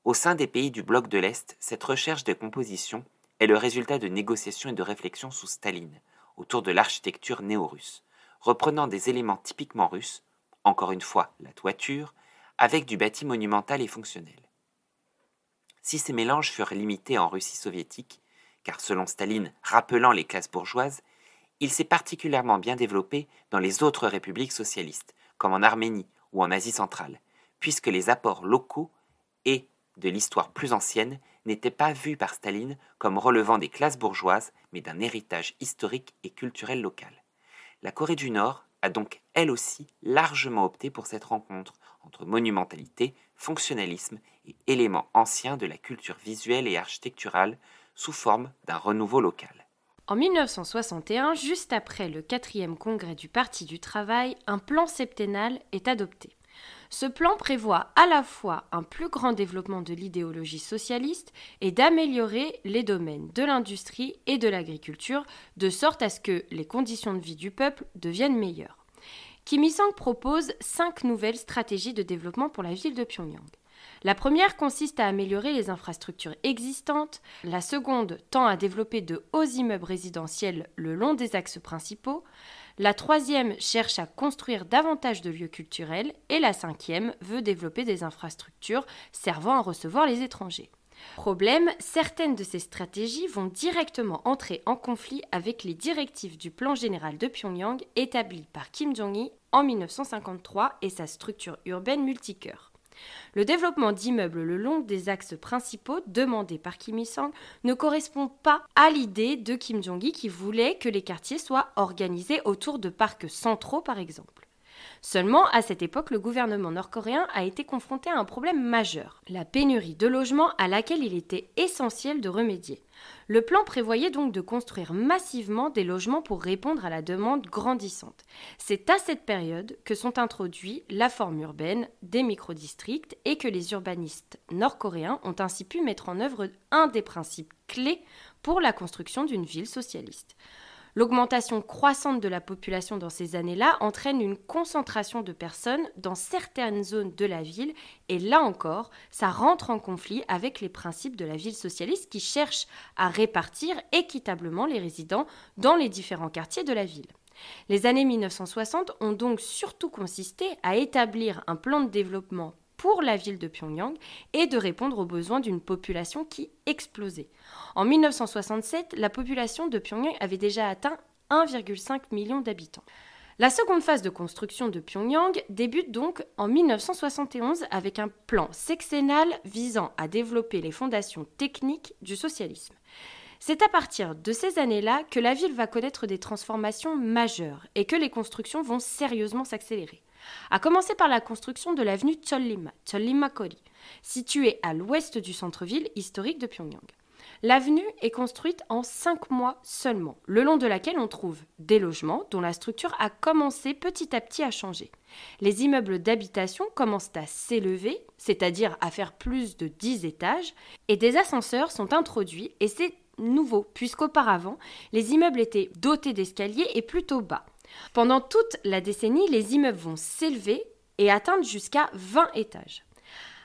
Au sein des pays du bloc de l'Est, cette recherche de composition est le résultat de négociations et de réflexions sous Staline, autour de l'architecture néo-russe, reprenant des éléments typiquement russes, encore une fois la toiture, avec du bâti monumental et fonctionnel. Si ces mélanges furent limités en Russie soviétique, car selon Staline, rappelant les classes bourgeoises, il s'est particulièrement bien développé dans les autres républiques socialistes, comme en Arménie ou en Asie centrale, puisque les apports locaux et de l'histoire plus ancienne n'étaient pas vus par Staline comme relevant des classes bourgeoises, mais d'un héritage historique et culturel local. La Corée du Nord a donc elle aussi largement opté pour cette rencontre entre monumentalité, fonctionnalisme et éléments anciens de la culture visuelle et architecturale sous forme d'un renouveau local. En 1961, juste après le quatrième congrès du Parti du Travail, un plan septennal est adopté. Ce plan prévoit à la fois un plus grand développement de l'idéologie socialiste et d'améliorer les domaines de l'industrie et de l'agriculture, de sorte à ce que les conditions de vie du peuple deviennent meilleures. Kim Il-sung propose cinq nouvelles stratégies de développement pour la ville de Pyongyang. La première consiste à améliorer les infrastructures existantes, la seconde tend à développer de hauts immeubles résidentiels le long des axes principaux, la troisième cherche à construire davantage de lieux culturels et la cinquième veut développer des infrastructures servant à recevoir les étrangers. Problème, certaines de ces stratégies vont directement entrer en conflit avec les directives du plan général de Pyongyang établi par Kim Jong-il en 1953 et sa structure urbaine multicœur. Le développement d'immeubles le long des axes principaux demandés par Kim Il-sung ne correspond pas à l'idée de Kim Jong-il qui voulait que les quartiers soient organisés autour de parcs centraux par exemple. Seulement, à cette époque, le gouvernement nord-coréen a été confronté à un problème majeur, la pénurie de logements à laquelle il était essentiel de remédier. Le plan prévoyait donc de construire massivement des logements pour répondre à la demande grandissante. C'est à cette période que sont introduits la forme urbaine des microdistricts et que les urbanistes nord-coréens ont ainsi pu mettre en œuvre un des principes clés pour la construction d'une ville socialiste. L'augmentation croissante de la population dans ces années-là entraîne une concentration de personnes dans certaines zones de la ville et là encore, ça rentre en conflit avec les principes de la ville socialiste qui cherche à répartir équitablement les résidents dans les différents quartiers de la ville. Les années 1960 ont donc surtout consisté à établir un plan de développement pour la ville de Pyongyang et de répondre aux besoins d'une population qui explosait. En 1967, la population de Pyongyang avait déjà atteint 1,5 million d'habitants. La seconde phase de construction de Pyongyang débute donc en 1971 avec un plan sexennal visant à développer les fondations techniques du socialisme. C'est à partir de ces années-là que la ville va connaître des transformations majeures et que les constructions vont sérieusement s'accélérer à commencer par la construction de l'avenue Chollima, Chollima-Kori, située à l'ouest du centre-ville historique de Pyongyang. L'avenue est construite en cinq mois seulement, le long de laquelle on trouve des logements dont la structure a commencé petit à petit à changer. Les immeubles d'habitation commencent à s'élever, c'est-à-dire à faire plus de 10 étages, et des ascenseurs sont introduits, et c'est nouveau, puisqu'auparavant, les immeubles étaient dotés d'escaliers et plutôt bas. Pendant toute la décennie, les immeubles vont s'élever et atteindre jusqu'à 20 étages.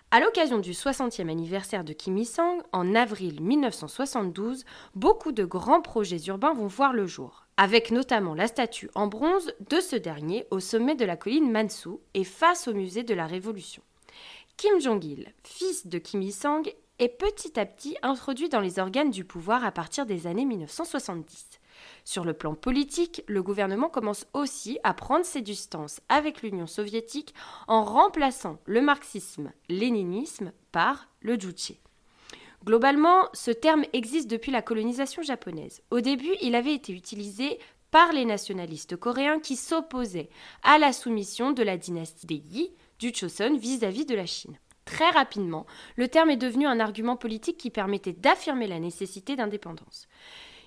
À l'occasion du 60e anniversaire de Kim Il-sung, en avril 1972, beaucoup de grands projets urbains vont voir le jour, avec notamment la statue en bronze de ce dernier au sommet de la colline Mansu et face au musée de la Révolution. Kim Jong-il, fils de Kim Il-sung, est petit à petit introduit dans les organes du pouvoir à partir des années 1970. Sur le plan politique, le gouvernement commence aussi à prendre ses distances avec l'Union soviétique en remplaçant le marxisme-léninisme par le juche. Globalement, ce terme existe depuis la colonisation japonaise. Au début, il avait été utilisé par les nationalistes coréens qui s'opposaient à la soumission de la dynastie des Yi du Choson vis-à-vis -vis de la Chine. Très rapidement, le terme est devenu un argument politique qui permettait d'affirmer la nécessité d'indépendance.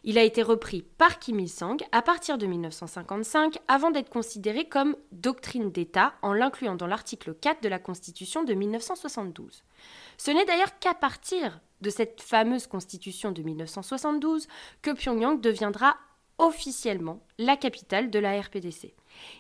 Il a été repris par Kim Il-sung à partir de 1955 avant d'être considéré comme doctrine d'État en l'incluant dans l'article 4 de la Constitution de 1972. Ce n'est d'ailleurs qu'à partir de cette fameuse Constitution de 1972 que Pyongyang deviendra officiellement la capitale de la RPDC.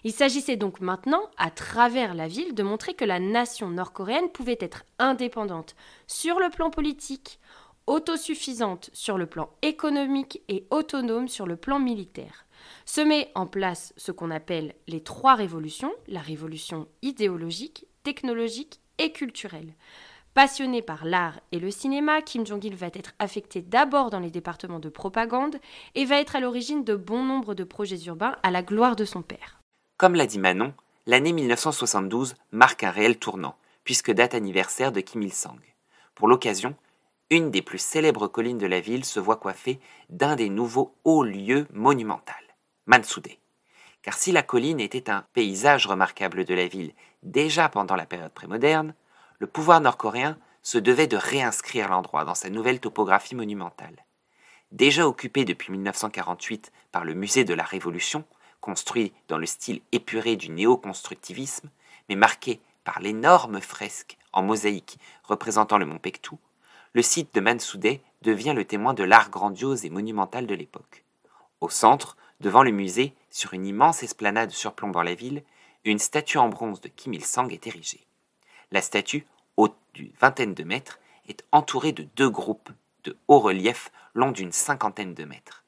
Il s'agissait donc maintenant, à travers la ville, de montrer que la nation nord-coréenne pouvait être indépendante sur le plan politique, autosuffisante sur le plan économique et autonome sur le plan militaire. Se met en place ce qu'on appelle les trois révolutions, la révolution idéologique, technologique et culturelle. Passionné par l'art et le cinéma, Kim Jong-il va être affecté d'abord dans les départements de propagande et va être à l'origine de bon nombre de projets urbains à la gloire de son père. Comme l'a dit Manon, l'année 1972 marque un réel tournant, puisque date anniversaire de Kim Il-sung. Pour l'occasion, une des plus célèbres collines de la ville se voit coiffée d'un des nouveaux hauts lieux monumentaux, Mansudae. Car si la colline était un paysage remarquable de la ville déjà pendant la période prémoderne, le pouvoir nord-coréen se devait de réinscrire l'endroit dans sa nouvelle topographie monumentale. Déjà occupé depuis 1948 par le musée de la Révolution, construit dans le style épuré du néo-constructivisme, mais marqué par l'énorme fresque en mosaïque représentant le mont Pektu, le site de Mansudae devient le témoin de l'art grandiose et monumental de l'époque. Au centre, devant le musée, sur une immense esplanade surplombant la ville, une statue en bronze de Kim Il-sung est érigée. La statue, haute d'une vingtaine de mètres, est entourée de deux groupes de hauts reliefs longs d'une cinquantaine de mètres.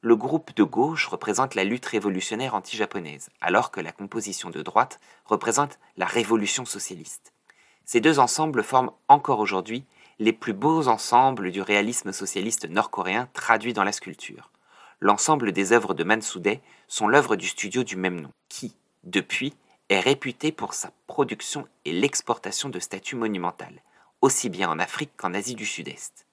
Le groupe de gauche représente la lutte révolutionnaire anti-japonaise, alors que la composition de droite représente la révolution socialiste. Ces deux ensembles forment encore aujourd'hui les plus beaux ensembles du réalisme socialiste nord-coréen traduit dans la sculpture. L'ensemble des œuvres de Mansudae sont l'œuvre du studio du même nom, qui, depuis, est réputé pour sa production et l'exportation de statues monumentales, aussi bien en Afrique qu'en Asie du Sud-Est.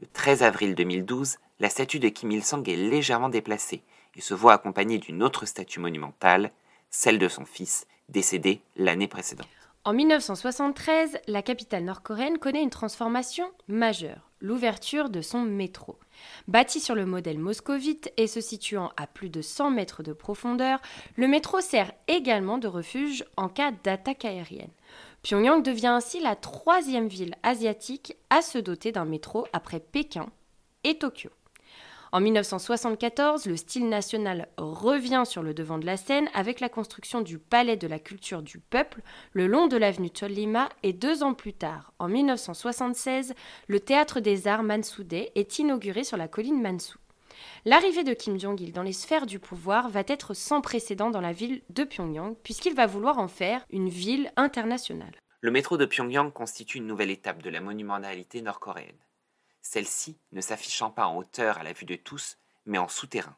Le 13 avril 2012, la statue de Kim Il-sung est légèrement déplacée et se voit accompagnée d'une autre statue monumentale, celle de son fils, décédé l'année précédente. En 1973, la capitale nord-coréenne connaît une transformation majeure, l'ouverture de son métro. Bâti sur le modèle moscovite et se situant à plus de 100 mètres de profondeur, le métro sert également de refuge en cas d'attaque aérienne. Pyongyang devient ainsi la troisième ville asiatique à se doter d'un métro après Pékin et Tokyo. En 1974, le style national revient sur le devant de la scène avec la construction du Palais de la Culture du Peuple le long de l'avenue Cholima et deux ans plus tard, en 1976, le Théâtre des Arts Mansudae est inauguré sur la colline Mansu. L'arrivée de Kim Jong-il dans les sphères du pouvoir va être sans précédent dans la ville de Pyongyang, puisqu'il va vouloir en faire une ville internationale. Le métro de Pyongyang constitue une nouvelle étape de la monumentalité nord-coréenne celle-ci ne s'affichant pas en hauteur à la vue de tous, mais en souterrain.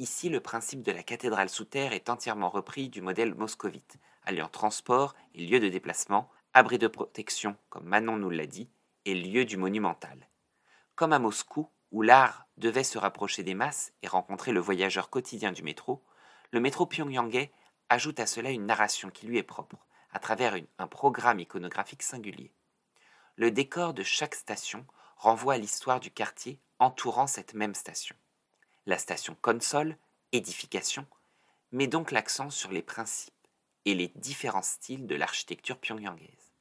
Ici, le principe de la cathédrale sous terre est entièrement repris du modèle moscovite, alliant transport et lieu de déplacement, abri de protection, comme Manon nous l'a dit, et lieu du monumental. Comme à Moscou, où l'art devait se rapprocher des masses et rencontrer le voyageur quotidien du métro, le métro pyongyangais ajoute à cela une narration qui lui est propre, à travers un programme iconographique singulier. Le décor de chaque station renvoie à l'histoire du quartier entourant cette même station. La station console, édification, met donc l'accent sur les principes et les différents styles de l'architecture pyongyangaise.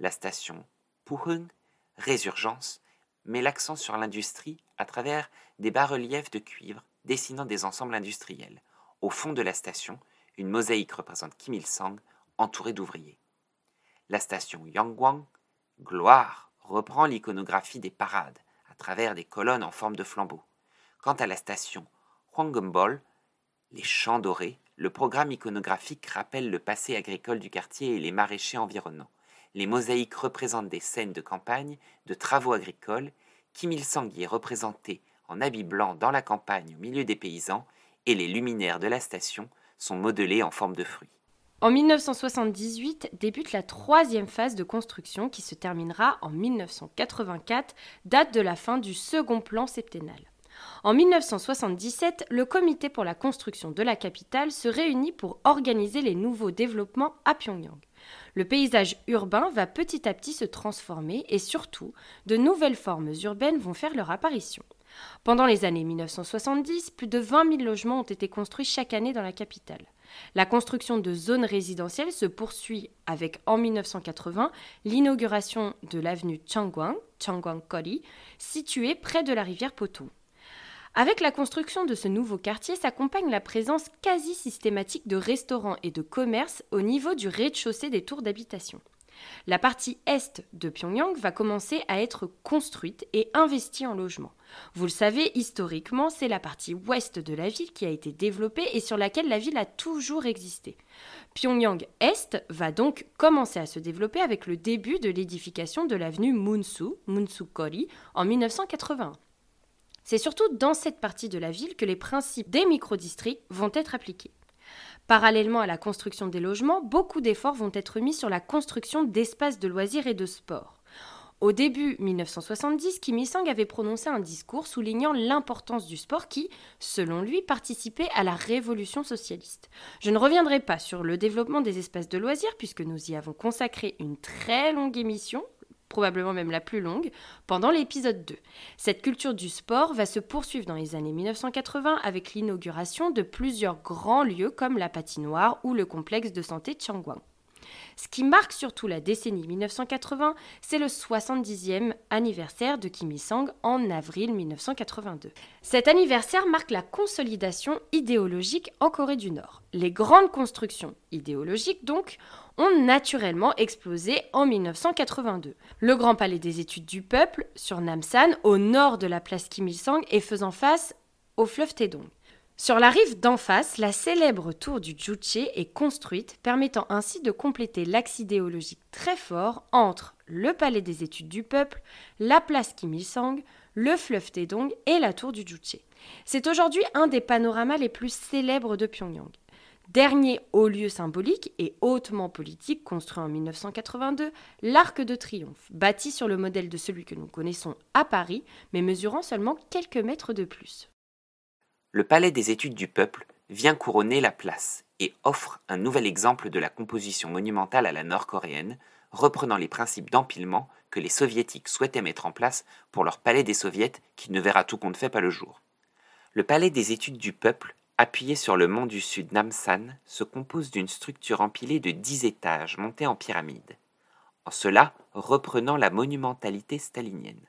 La station Puhung, résurgence, met l'accent sur l'industrie à travers des bas-reliefs de cuivre dessinant des ensembles industriels. Au fond de la station, une mosaïque représente Kim Il-sung entourée d'ouvriers. La station Yangwang, Gloire, reprend l'iconographie des parades à travers des colonnes en forme de flambeau. Quant à la station Huangbol, les champs dorés, le programme iconographique rappelle le passé agricole du quartier et les maraîchers environnants. Les mosaïques représentent des scènes de campagne, de travaux agricoles. Kim Il-sung est représenté en habit blanc dans la campagne au milieu des paysans, et les luminaires de la station sont modelés en forme de fruits. En 1978 débute la troisième phase de construction qui se terminera en 1984, date de la fin du second plan septennal. En 1977, le comité pour la construction de la capitale se réunit pour organiser les nouveaux développements à Pyongyang. Le paysage urbain va petit à petit se transformer et surtout, de nouvelles formes urbaines vont faire leur apparition. Pendant les années 1970, plus de 20 000 logements ont été construits chaque année dans la capitale. La construction de zones résidentielles se poursuit avec, en 1980, l'inauguration de l'avenue Changwang Kori, située près de la rivière Potou. Avec la construction de ce nouveau quartier s'accompagne la présence quasi systématique de restaurants et de commerces au niveau du rez-de-chaussée des tours d'habitation. La partie est de Pyongyang va commencer à être construite et investie en logements. Vous le savez, historiquement, c'est la partie ouest de la ville qui a été développée et sur laquelle la ville a toujours existé. Pyongyang Est va donc commencer à se développer avec le début de l'édification de l'avenue Munsu, Munsu Kori, en 1981. C'est surtout dans cette partie de la ville que les principes des microdistricts vont être appliqués. Parallèlement à la construction des logements, beaucoup d'efforts vont être mis sur la construction d'espaces de loisirs et de sport. Au début 1970, Kim Il-sung avait prononcé un discours soulignant l'importance du sport qui, selon lui, participait à la révolution socialiste. Je ne reviendrai pas sur le développement des espaces de loisirs puisque nous y avons consacré une très longue émission probablement même la plus longue, pendant l'épisode 2. Cette culture du sport va se poursuivre dans les années 1980 avec l'inauguration de plusieurs grands lieux comme la patinoire ou le complexe de santé Changwang. Ce qui marque surtout la décennie 1980, c'est le 70e anniversaire de Kim Il-sung en avril 1982. Cet anniversaire marque la consolidation idéologique en Corée du Nord. Les grandes constructions idéologiques, donc, ont naturellement explosé en 1982. Le Grand Palais des études du peuple, sur Namsan, au nord de la place Kim Il-sung et faisant face au fleuve Taedong. Sur la rive d'en face, la célèbre tour du Juche est construite, permettant ainsi de compléter l'axe idéologique très fort entre le palais des études du peuple, la place Kim Il-sung, le fleuve Taedong et la tour du Juche. C'est aujourd'hui un des panoramas les plus célèbres de Pyongyang. Dernier haut lieu symbolique et hautement politique construit en 1982, l'Arc de Triomphe, bâti sur le modèle de celui que nous connaissons à Paris, mais mesurant seulement quelques mètres de plus le Palais des études du peuple vient couronner la place et offre un nouvel exemple de la composition monumentale à la nord-coréenne, reprenant les principes d'empilement que les soviétiques souhaitaient mettre en place pour leur palais des soviets qui ne verra tout compte fait pas le jour. Le palais des études du peuple, appuyé sur le mont du sud Namsan, se compose d'une structure empilée de dix étages montés en pyramide, en cela reprenant la monumentalité stalinienne,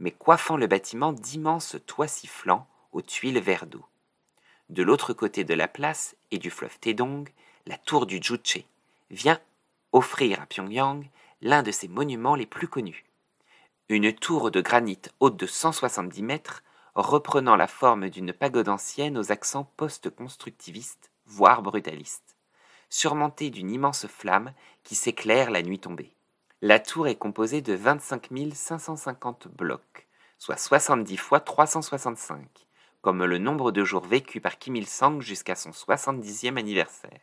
mais coiffant le bâtiment d'immenses toits sifflants aux tuiles vert d'eau. De l'autre côté de la place et du fleuve Taedong, la tour du Juche vient offrir à Pyongyang l'un de ses monuments les plus connus. Une tour de granit haute de 170 mètres, reprenant la forme d'une pagode ancienne aux accents post-constructivistes, voire brutalistes, surmontée d'une immense flamme qui s'éclaire la nuit tombée. La tour est composée de 25 550 blocs, soit 70 fois 365, comme le nombre de jours vécus par Kim Il-sung jusqu'à son 70e anniversaire.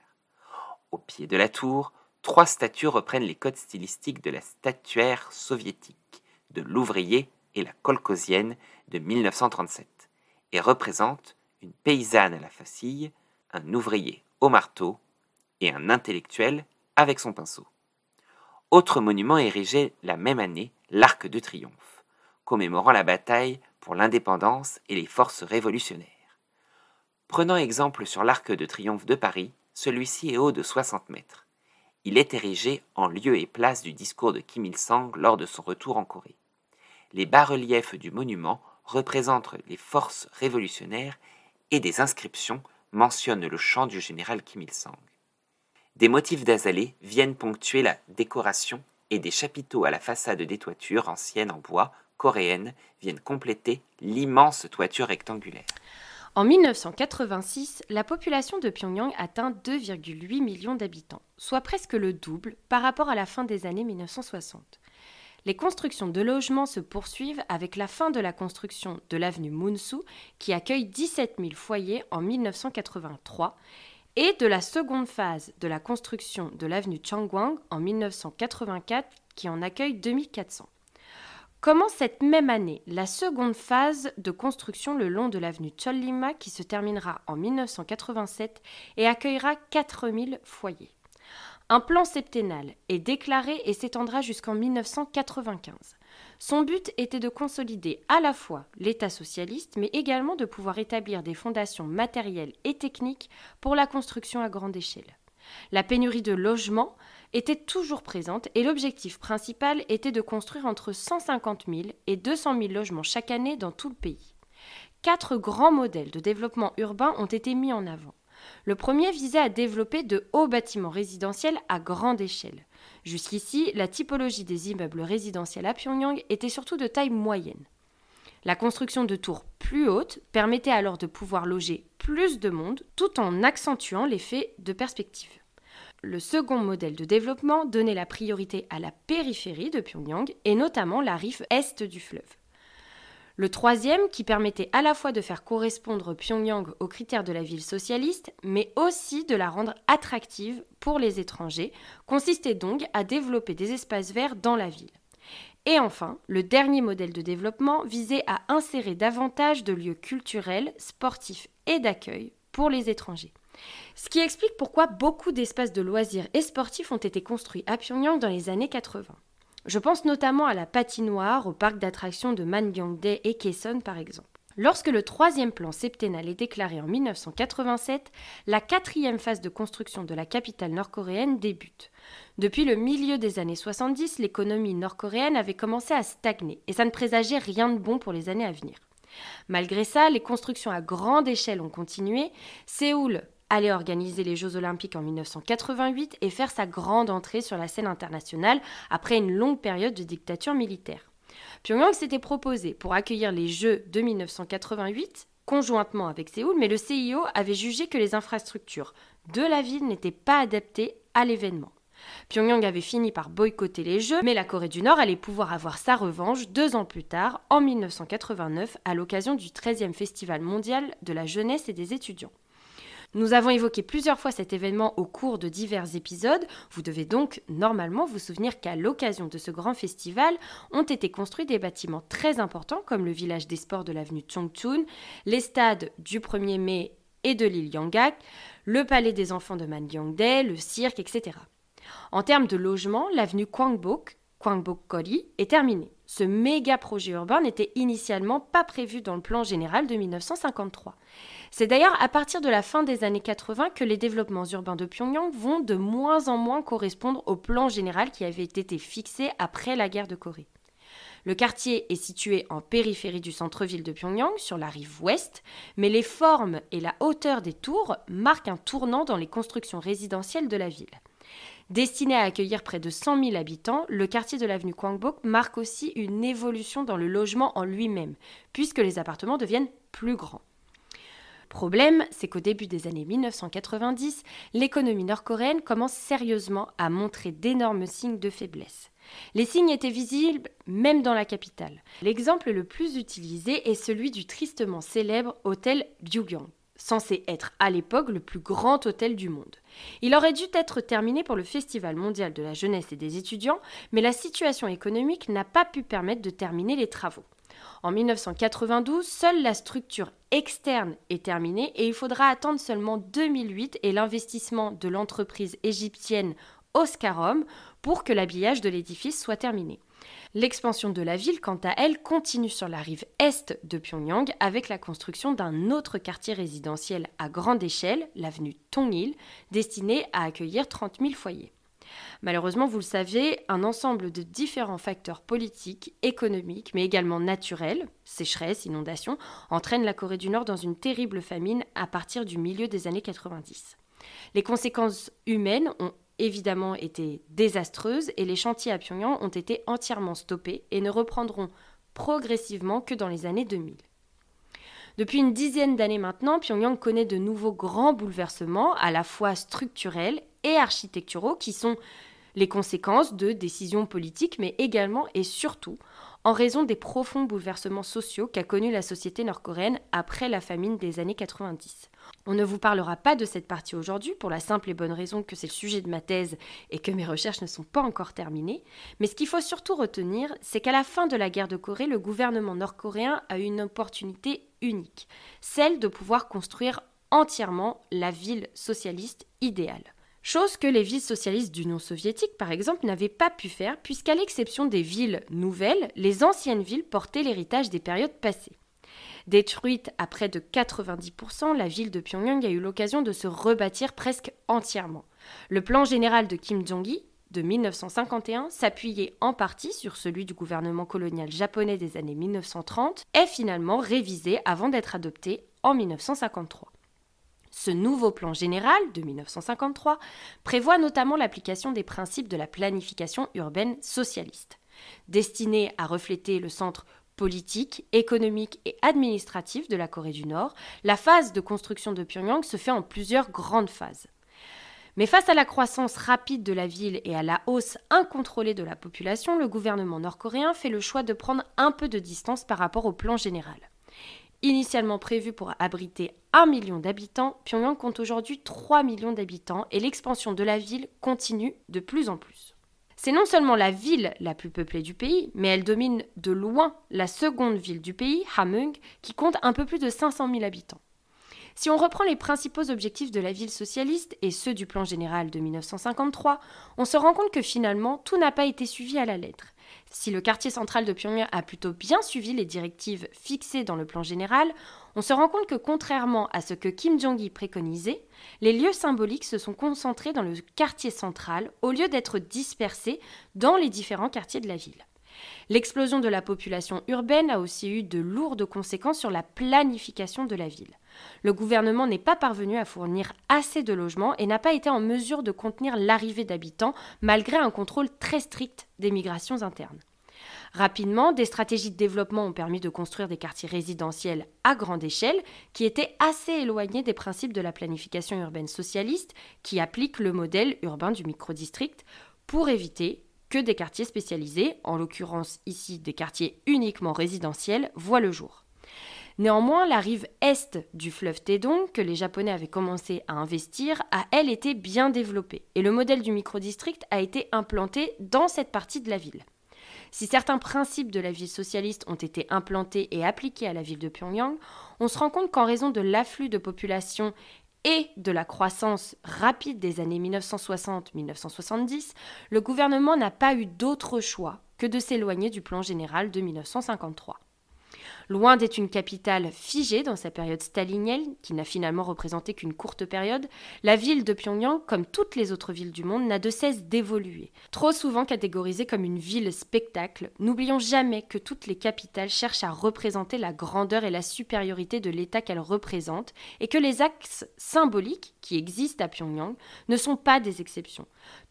Au pied de la tour, trois statues reprennent les codes stylistiques de la statuaire soviétique, de l'ouvrier et la colcosienne de 1937, et représentent une paysanne à la facille, un ouvrier au marteau et un intellectuel avec son pinceau. Autre monument érigé la même année, l'Arc de Triomphe, commémorant la bataille pour l'indépendance et les forces révolutionnaires. Prenant exemple sur l'Arc de Triomphe de Paris, celui-ci est haut de 60 mètres. Il est érigé en lieu et place du discours de Kim Il-sung lors de son retour en Corée. Les bas-reliefs du monument représentent les forces révolutionnaires et des inscriptions mentionnent le chant du général Kim Il-sung. Des motifs d'azalée viennent ponctuer la décoration et des chapiteaux à la façade des toitures anciennes en bois coréennes viennent compléter l'immense toiture rectangulaire. En 1986, la population de Pyongyang atteint 2,8 millions d'habitants, soit presque le double par rapport à la fin des années 1960. Les constructions de logements se poursuivent avec la fin de la construction de l'avenue Munsu, qui accueille 17 000 foyers en 1983, et de la seconde phase de la construction de l'avenue Changwang en 1984, qui en accueille 2400. Commence cette même année la seconde phase de construction le long de l'avenue Chollima qui se terminera en 1987 et accueillera 4000 foyers? Un plan septennal est déclaré et s'étendra jusqu'en 1995. Son but était de consolider à la fois l'État socialiste, mais également de pouvoir établir des fondations matérielles et techniques pour la construction à grande échelle. La pénurie de logements était toujours présente et l'objectif principal était de construire entre 150 000 et 200 000 logements chaque année dans tout le pays. Quatre grands modèles de développement urbain ont été mis en avant. Le premier visait à développer de hauts bâtiments résidentiels à grande échelle. Jusqu'ici, la typologie des immeubles résidentiels à Pyongyang était surtout de taille moyenne. La construction de tours plus hautes permettait alors de pouvoir loger plus de monde tout en accentuant l'effet de perspective. Le second modèle de développement donnait la priorité à la périphérie de Pyongyang et notamment la rive est du fleuve. Le troisième, qui permettait à la fois de faire correspondre Pyongyang aux critères de la ville socialiste, mais aussi de la rendre attractive pour les étrangers, consistait donc à développer des espaces verts dans la ville. Et enfin, le dernier modèle de développement visait à insérer davantage de lieux culturels, sportifs et d'accueil pour les étrangers. Ce qui explique pourquoi beaucoup d'espaces de loisirs et sportifs ont été construits à Pyongyang dans les années 80. Je pense notamment à la patinoire, au parc d'attractions de Mangyongdae et Kaesong par exemple. Lorsque le troisième plan septennal est déclaré en 1987, la quatrième phase de construction de la capitale nord-coréenne débute. Depuis le milieu des années 70, l'économie nord-coréenne avait commencé à stagner et ça ne présageait rien de bon pour les années à venir. Malgré ça, les constructions à grande échelle ont continué. Séoul aller organiser les Jeux olympiques en 1988 et faire sa grande entrée sur la scène internationale après une longue période de dictature militaire. Pyongyang s'était proposé pour accueillir les Jeux de 1988 conjointement avec Séoul, mais le CIO avait jugé que les infrastructures de la ville n'étaient pas adaptées à l'événement. Pyongyang avait fini par boycotter les Jeux, mais la Corée du Nord allait pouvoir avoir sa revanche deux ans plus tard, en 1989, à l'occasion du 13e Festival mondial de la jeunesse et des étudiants. Nous avons évoqué plusieurs fois cet événement au cours de divers épisodes. Vous devez donc normalement vous souvenir qu'à l'occasion de ce grand festival ont été construits des bâtiments très importants comme le village des sports de l'avenue Chongchun, les stades du 1er mai et de l'île Yangak, le palais des enfants de Mangyongdae, le cirque, etc. En termes de logement, l'avenue Kwangbok, Kwangbok-Kori, est terminée. Ce méga projet urbain n'était initialement pas prévu dans le plan général de 1953. C'est d'ailleurs à partir de la fin des années 80 que les développements urbains de Pyongyang vont de moins en moins correspondre au plan général qui avait été fixé après la guerre de Corée. Le quartier est situé en périphérie du centre-ville de Pyongyang, sur la rive ouest, mais les formes et la hauteur des tours marquent un tournant dans les constructions résidentielles de la ville. Destiné à accueillir près de 100 000 habitants, le quartier de l'avenue Kwangbok marque aussi une évolution dans le logement en lui-même, puisque les appartements deviennent plus grands. Problème, c'est qu'au début des années 1990, l'économie nord-coréenne commence sérieusement à montrer d'énormes signes de faiblesse. Les signes étaient visibles même dans la capitale. L'exemple le plus utilisé est celui du tristement célèbre hôtel Byugyang, censé être à l'époque le plus grand hôtel du monde. Il aurait dû être terminé pour le Festival mondial de la jeunesse et des étudiants, mais la situation économique n'a pas pu permettre de terminer les travaux. En 1992, seule la structure externe est terminée et il faudra attendre seulement 2008 et l'investissement de l'entreprise égyptienne Oscarom pour que l'habillage de l'édifice soit terminé. L'expansion de la ville, quant à elle, continue sur la rive est de Pyongyang avec la construction d'un autre quartier résidentiel à grande échelle, l'avenue Tongil, destiné à accueillir 30 000 foyers. Malheureusement, vous le savez, un ensemble de différents facteurs politiques, économiques, mais également naturels, sécheresse, inondations, entraînent la Corée du Nord dans une terrible famine à partir du milieu des années 90. Les conséquences humaines ont évidemment été désastreuses et les chantiers à Pyongyang ont été entièrement stoppés et ne reprendront progressivement que dans les années 2000. Depuis une dizaine d'années maintenant, Pyongyang connaît de nouveaux grands bouleversements, à la fois structurels et architecturaux, qui sont les conséquences de décisions politiques, mais également et surtout en raison des profonds bouleversements sociaux qu'a connus la société nord-coréenne après la famine des années 90. On ne vous parlera pas de cette partie aujourd'hui pour la simple et bonne raison que c'est le sujet de ma thèse et que mes recherches ne sont pas encore terminées, mais ce qu'il faut surtout retenir, c'est qu'à la fin de la guerre de Corée, le gouvernement nord-coréen a eu une opportunité unique, celle de pouvoir construire entièrement la ville socialiste idéale. Chose que les villes socialistes du non soviétique, par exemple, n'avaient pas pu faire, puisqu'à l'exception des villes nouvelles, les anciennes villes portaient l'héritage des périodes passées. Détruite à près de 90%, la ville de Pyongyang a eu l'occasion de se rebâtir presque entièrement. Le plan général de Kim Jong-il de 1951, s'appuyait en partie sur celui du gouvernement colonial japonais des années 1930, est finalement révisé avant d'être adopté en 1953. Ce nouveau plan général de 1953 prévoit notamment l'application des principes de la planification urbaine socialiste. Destinée à refléter le centre politique, économique et administratif de la Corée du Nord, la phase de construction de Pyongyang se fait en plusieurs grandes phases. Mais face à la croissance rapide de la ville et à la hausse incontrôlée de la population, le gouvernement nord-coréen fait le choix de prendre un peu de distance par rapport au plan général. Initialement prévu pour abriter 1 million d'habitants, Pyongyang compte aujourd'hui 3 millions d'habitants et l'expansion de la ville continue de plus en plus. C'est non seulement la ville la plus peuplée du pays, mais elle domine de loin la seconde ville du pays, Hamhung, qui compte un peu plus de 500 000 habitants. Si on reprend les principaux objectifs de la ville socialiste et ceux du plan général de 1953, on se rend compte que finalement tout n'a pas été suivi à la lettre. Si le quartier central de Pyongyang a plutôt bien suivi les directives fixées dans le plan général, on se rend compte que contrairement à ce que Kim Jong-il préconisait, les lieux symboliques se sont concentrés dans le quartier central au lieu d'être dispersés dans les différents quartiers de la ville. L'explosion de la population urbaine a aussi eu de lourdes conséquences sur la planification de la ville. Le gouvernement n'est pas parvenu à fournir assez de logements et n'a pas été en mesure de contenir l'arrivée d'habitants malgré un contrôle très strict des migrations internes. Rapidement, des stratégies de développement ont permis de construire des quartiers résidentiels à grande échelle qui étaient assez éloignés des principes de la planification urbaine socialiste qui applique le modèle urbain du microdistrict pour éviter que des quartiers spécialisés, en l'occurrence ici des quartiers uniquement résidentiels, voient le jour. Néanmoins, la rive est du fleuve Tédong, que les Japonais avaient commencé à investir, a elle été bien développée, et le modèle du microdistrict a été implanté dans cette partie de la ville. Si certains principes de la ville socialiste ont été implantés et appliqués à la ville de Pyongyang, on se rend compte qu'en raison de l'afflux de population et de la croissance rapide des années 1960-1970, le gouvernement n'a pas eu d'autre choix que de s'éloigner du plan général de 1953. Loin d'être une capitale figée dans sa période stalinienne, qui n'a finalement représenté qu'une courte période, la ville de Pyongyang, comme toutes les autres villes du monde, n'a de cesse d'évoluer. Trop souvent catégorisée comme une ville spectacle, n'oublions jamais que toutes les capitales cherchent à représenter la grandeur et la supériorité de l'État qu'elles représentent, et que les axes symboliques qui existent à Pyongyang ne sont pas des exceptions.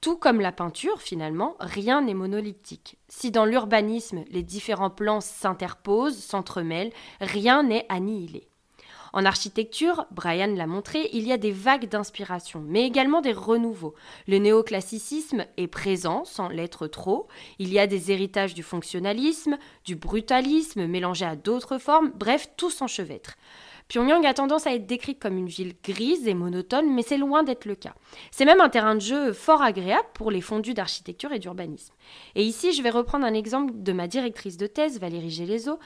Tout comme la peinture, finalement, rien n'est monolithique. Si dans l'urbanisme les différents plans s'interposent, s'entremêlent, rien n'est annihilé. En architecture, Brian l'a montré, il y a des vagues d'inspiration, mais également des renouveaux. Le néoclassicisme est présent sans l'être trop. Il y a des héritages du fonctionnalisme, du brutalisme mélangés à d'autres formes, bref, tout s'enchevêtre. Pyongyang a tendance à être décrite comme une ville grise et monotone, mais c'est loin d'être le cas. C'est même un terrain de jeu fort agréable pour les fondus d'architecture et d'urbanisme. Et ici, je vais reprendre un exemple de ma directrice de thèse, Valérie Gélézo,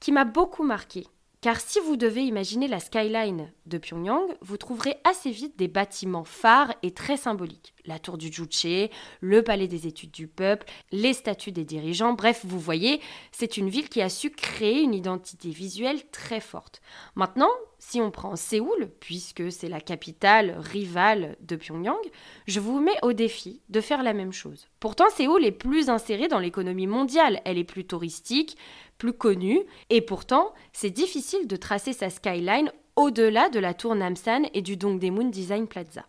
qui m'a beaucoup marqué. Car si vous devez imaginer la skyline de Pyongyang, vous trouverez assez vite des bâtiments phares et très symboliques. La tour du Juche, le palais des études du peuple, les statues des dirigeants, bref, vous voyez, c'est une ville qui a su créer une identité visuelle très forte. Maintenant, si on prend Séoul, puisque c'est la capitale rivale de Pyongyang, je vous mets au défi de faire la même chose. Pourtant, Séoul est plus insérée dans l'économie mondiale, elle est plus touristique, plus connue, et pourtant, c'est difficile de tracer sa skyline au-delà de la tour Namsan et du Dongdaemun Design Plaza.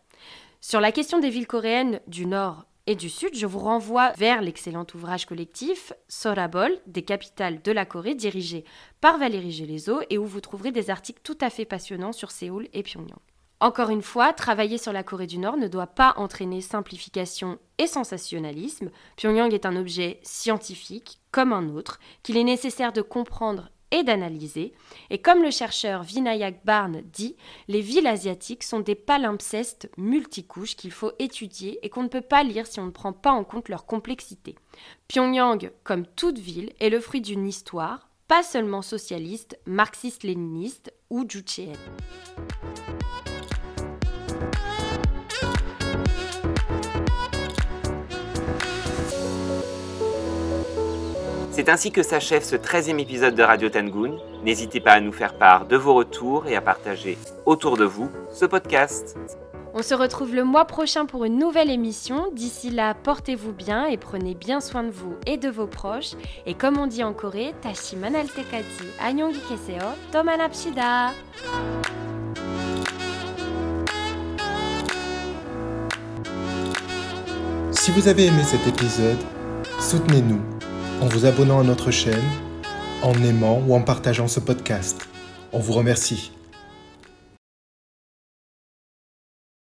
Sur la question des villes coréennes du Nord et du Sud, je vous renvoie vers l'excellent ouvrage collectif Sorabol, des capitales de la Corée, dirigé par Valérie Gélézo, et où vous trouverez des articles tout à fait passionnants sur Séoul et Pyongyang. Encore une fois, travailler sur la Corée du Nord ne doit pas entraîner simplification et sensationnalisme. Pyongyang est un objet scientifique comme un autre qu'il est nécessaire de comprendre et d'analyser. Et comme le chercheur Vinayak Barn dit, les villes asiatiques sont des palimpsestes multicouches qu'il faut étudier et qu'on ne peut pas lire si on ne prend pas en compte leur complexité. Pyongyang, comme toute ville, est le fruit d'une histoire, pas seulement socialiste, marxiste-léniniste ou juchéenne. C'est ainsi que s'achève ce 13e épisode de Radio Tangoon. N'hésitez pas à nous faire part de vos retours et à partager autour de vous ce podcast. On se retrouve le mois prochain pour une nouvelle émission. D'ici là, portez-vous bien et prenez bien soin de vous et de vos proches. Et comme on dit en Corée, tashi manal tekati anyongi keseo tomanapshida. Si vous avez aimé cet épisode, soutenez-nous en vous abonnant à notre chaîne, en aimant ou en partageant ce podcast. On vous remercie.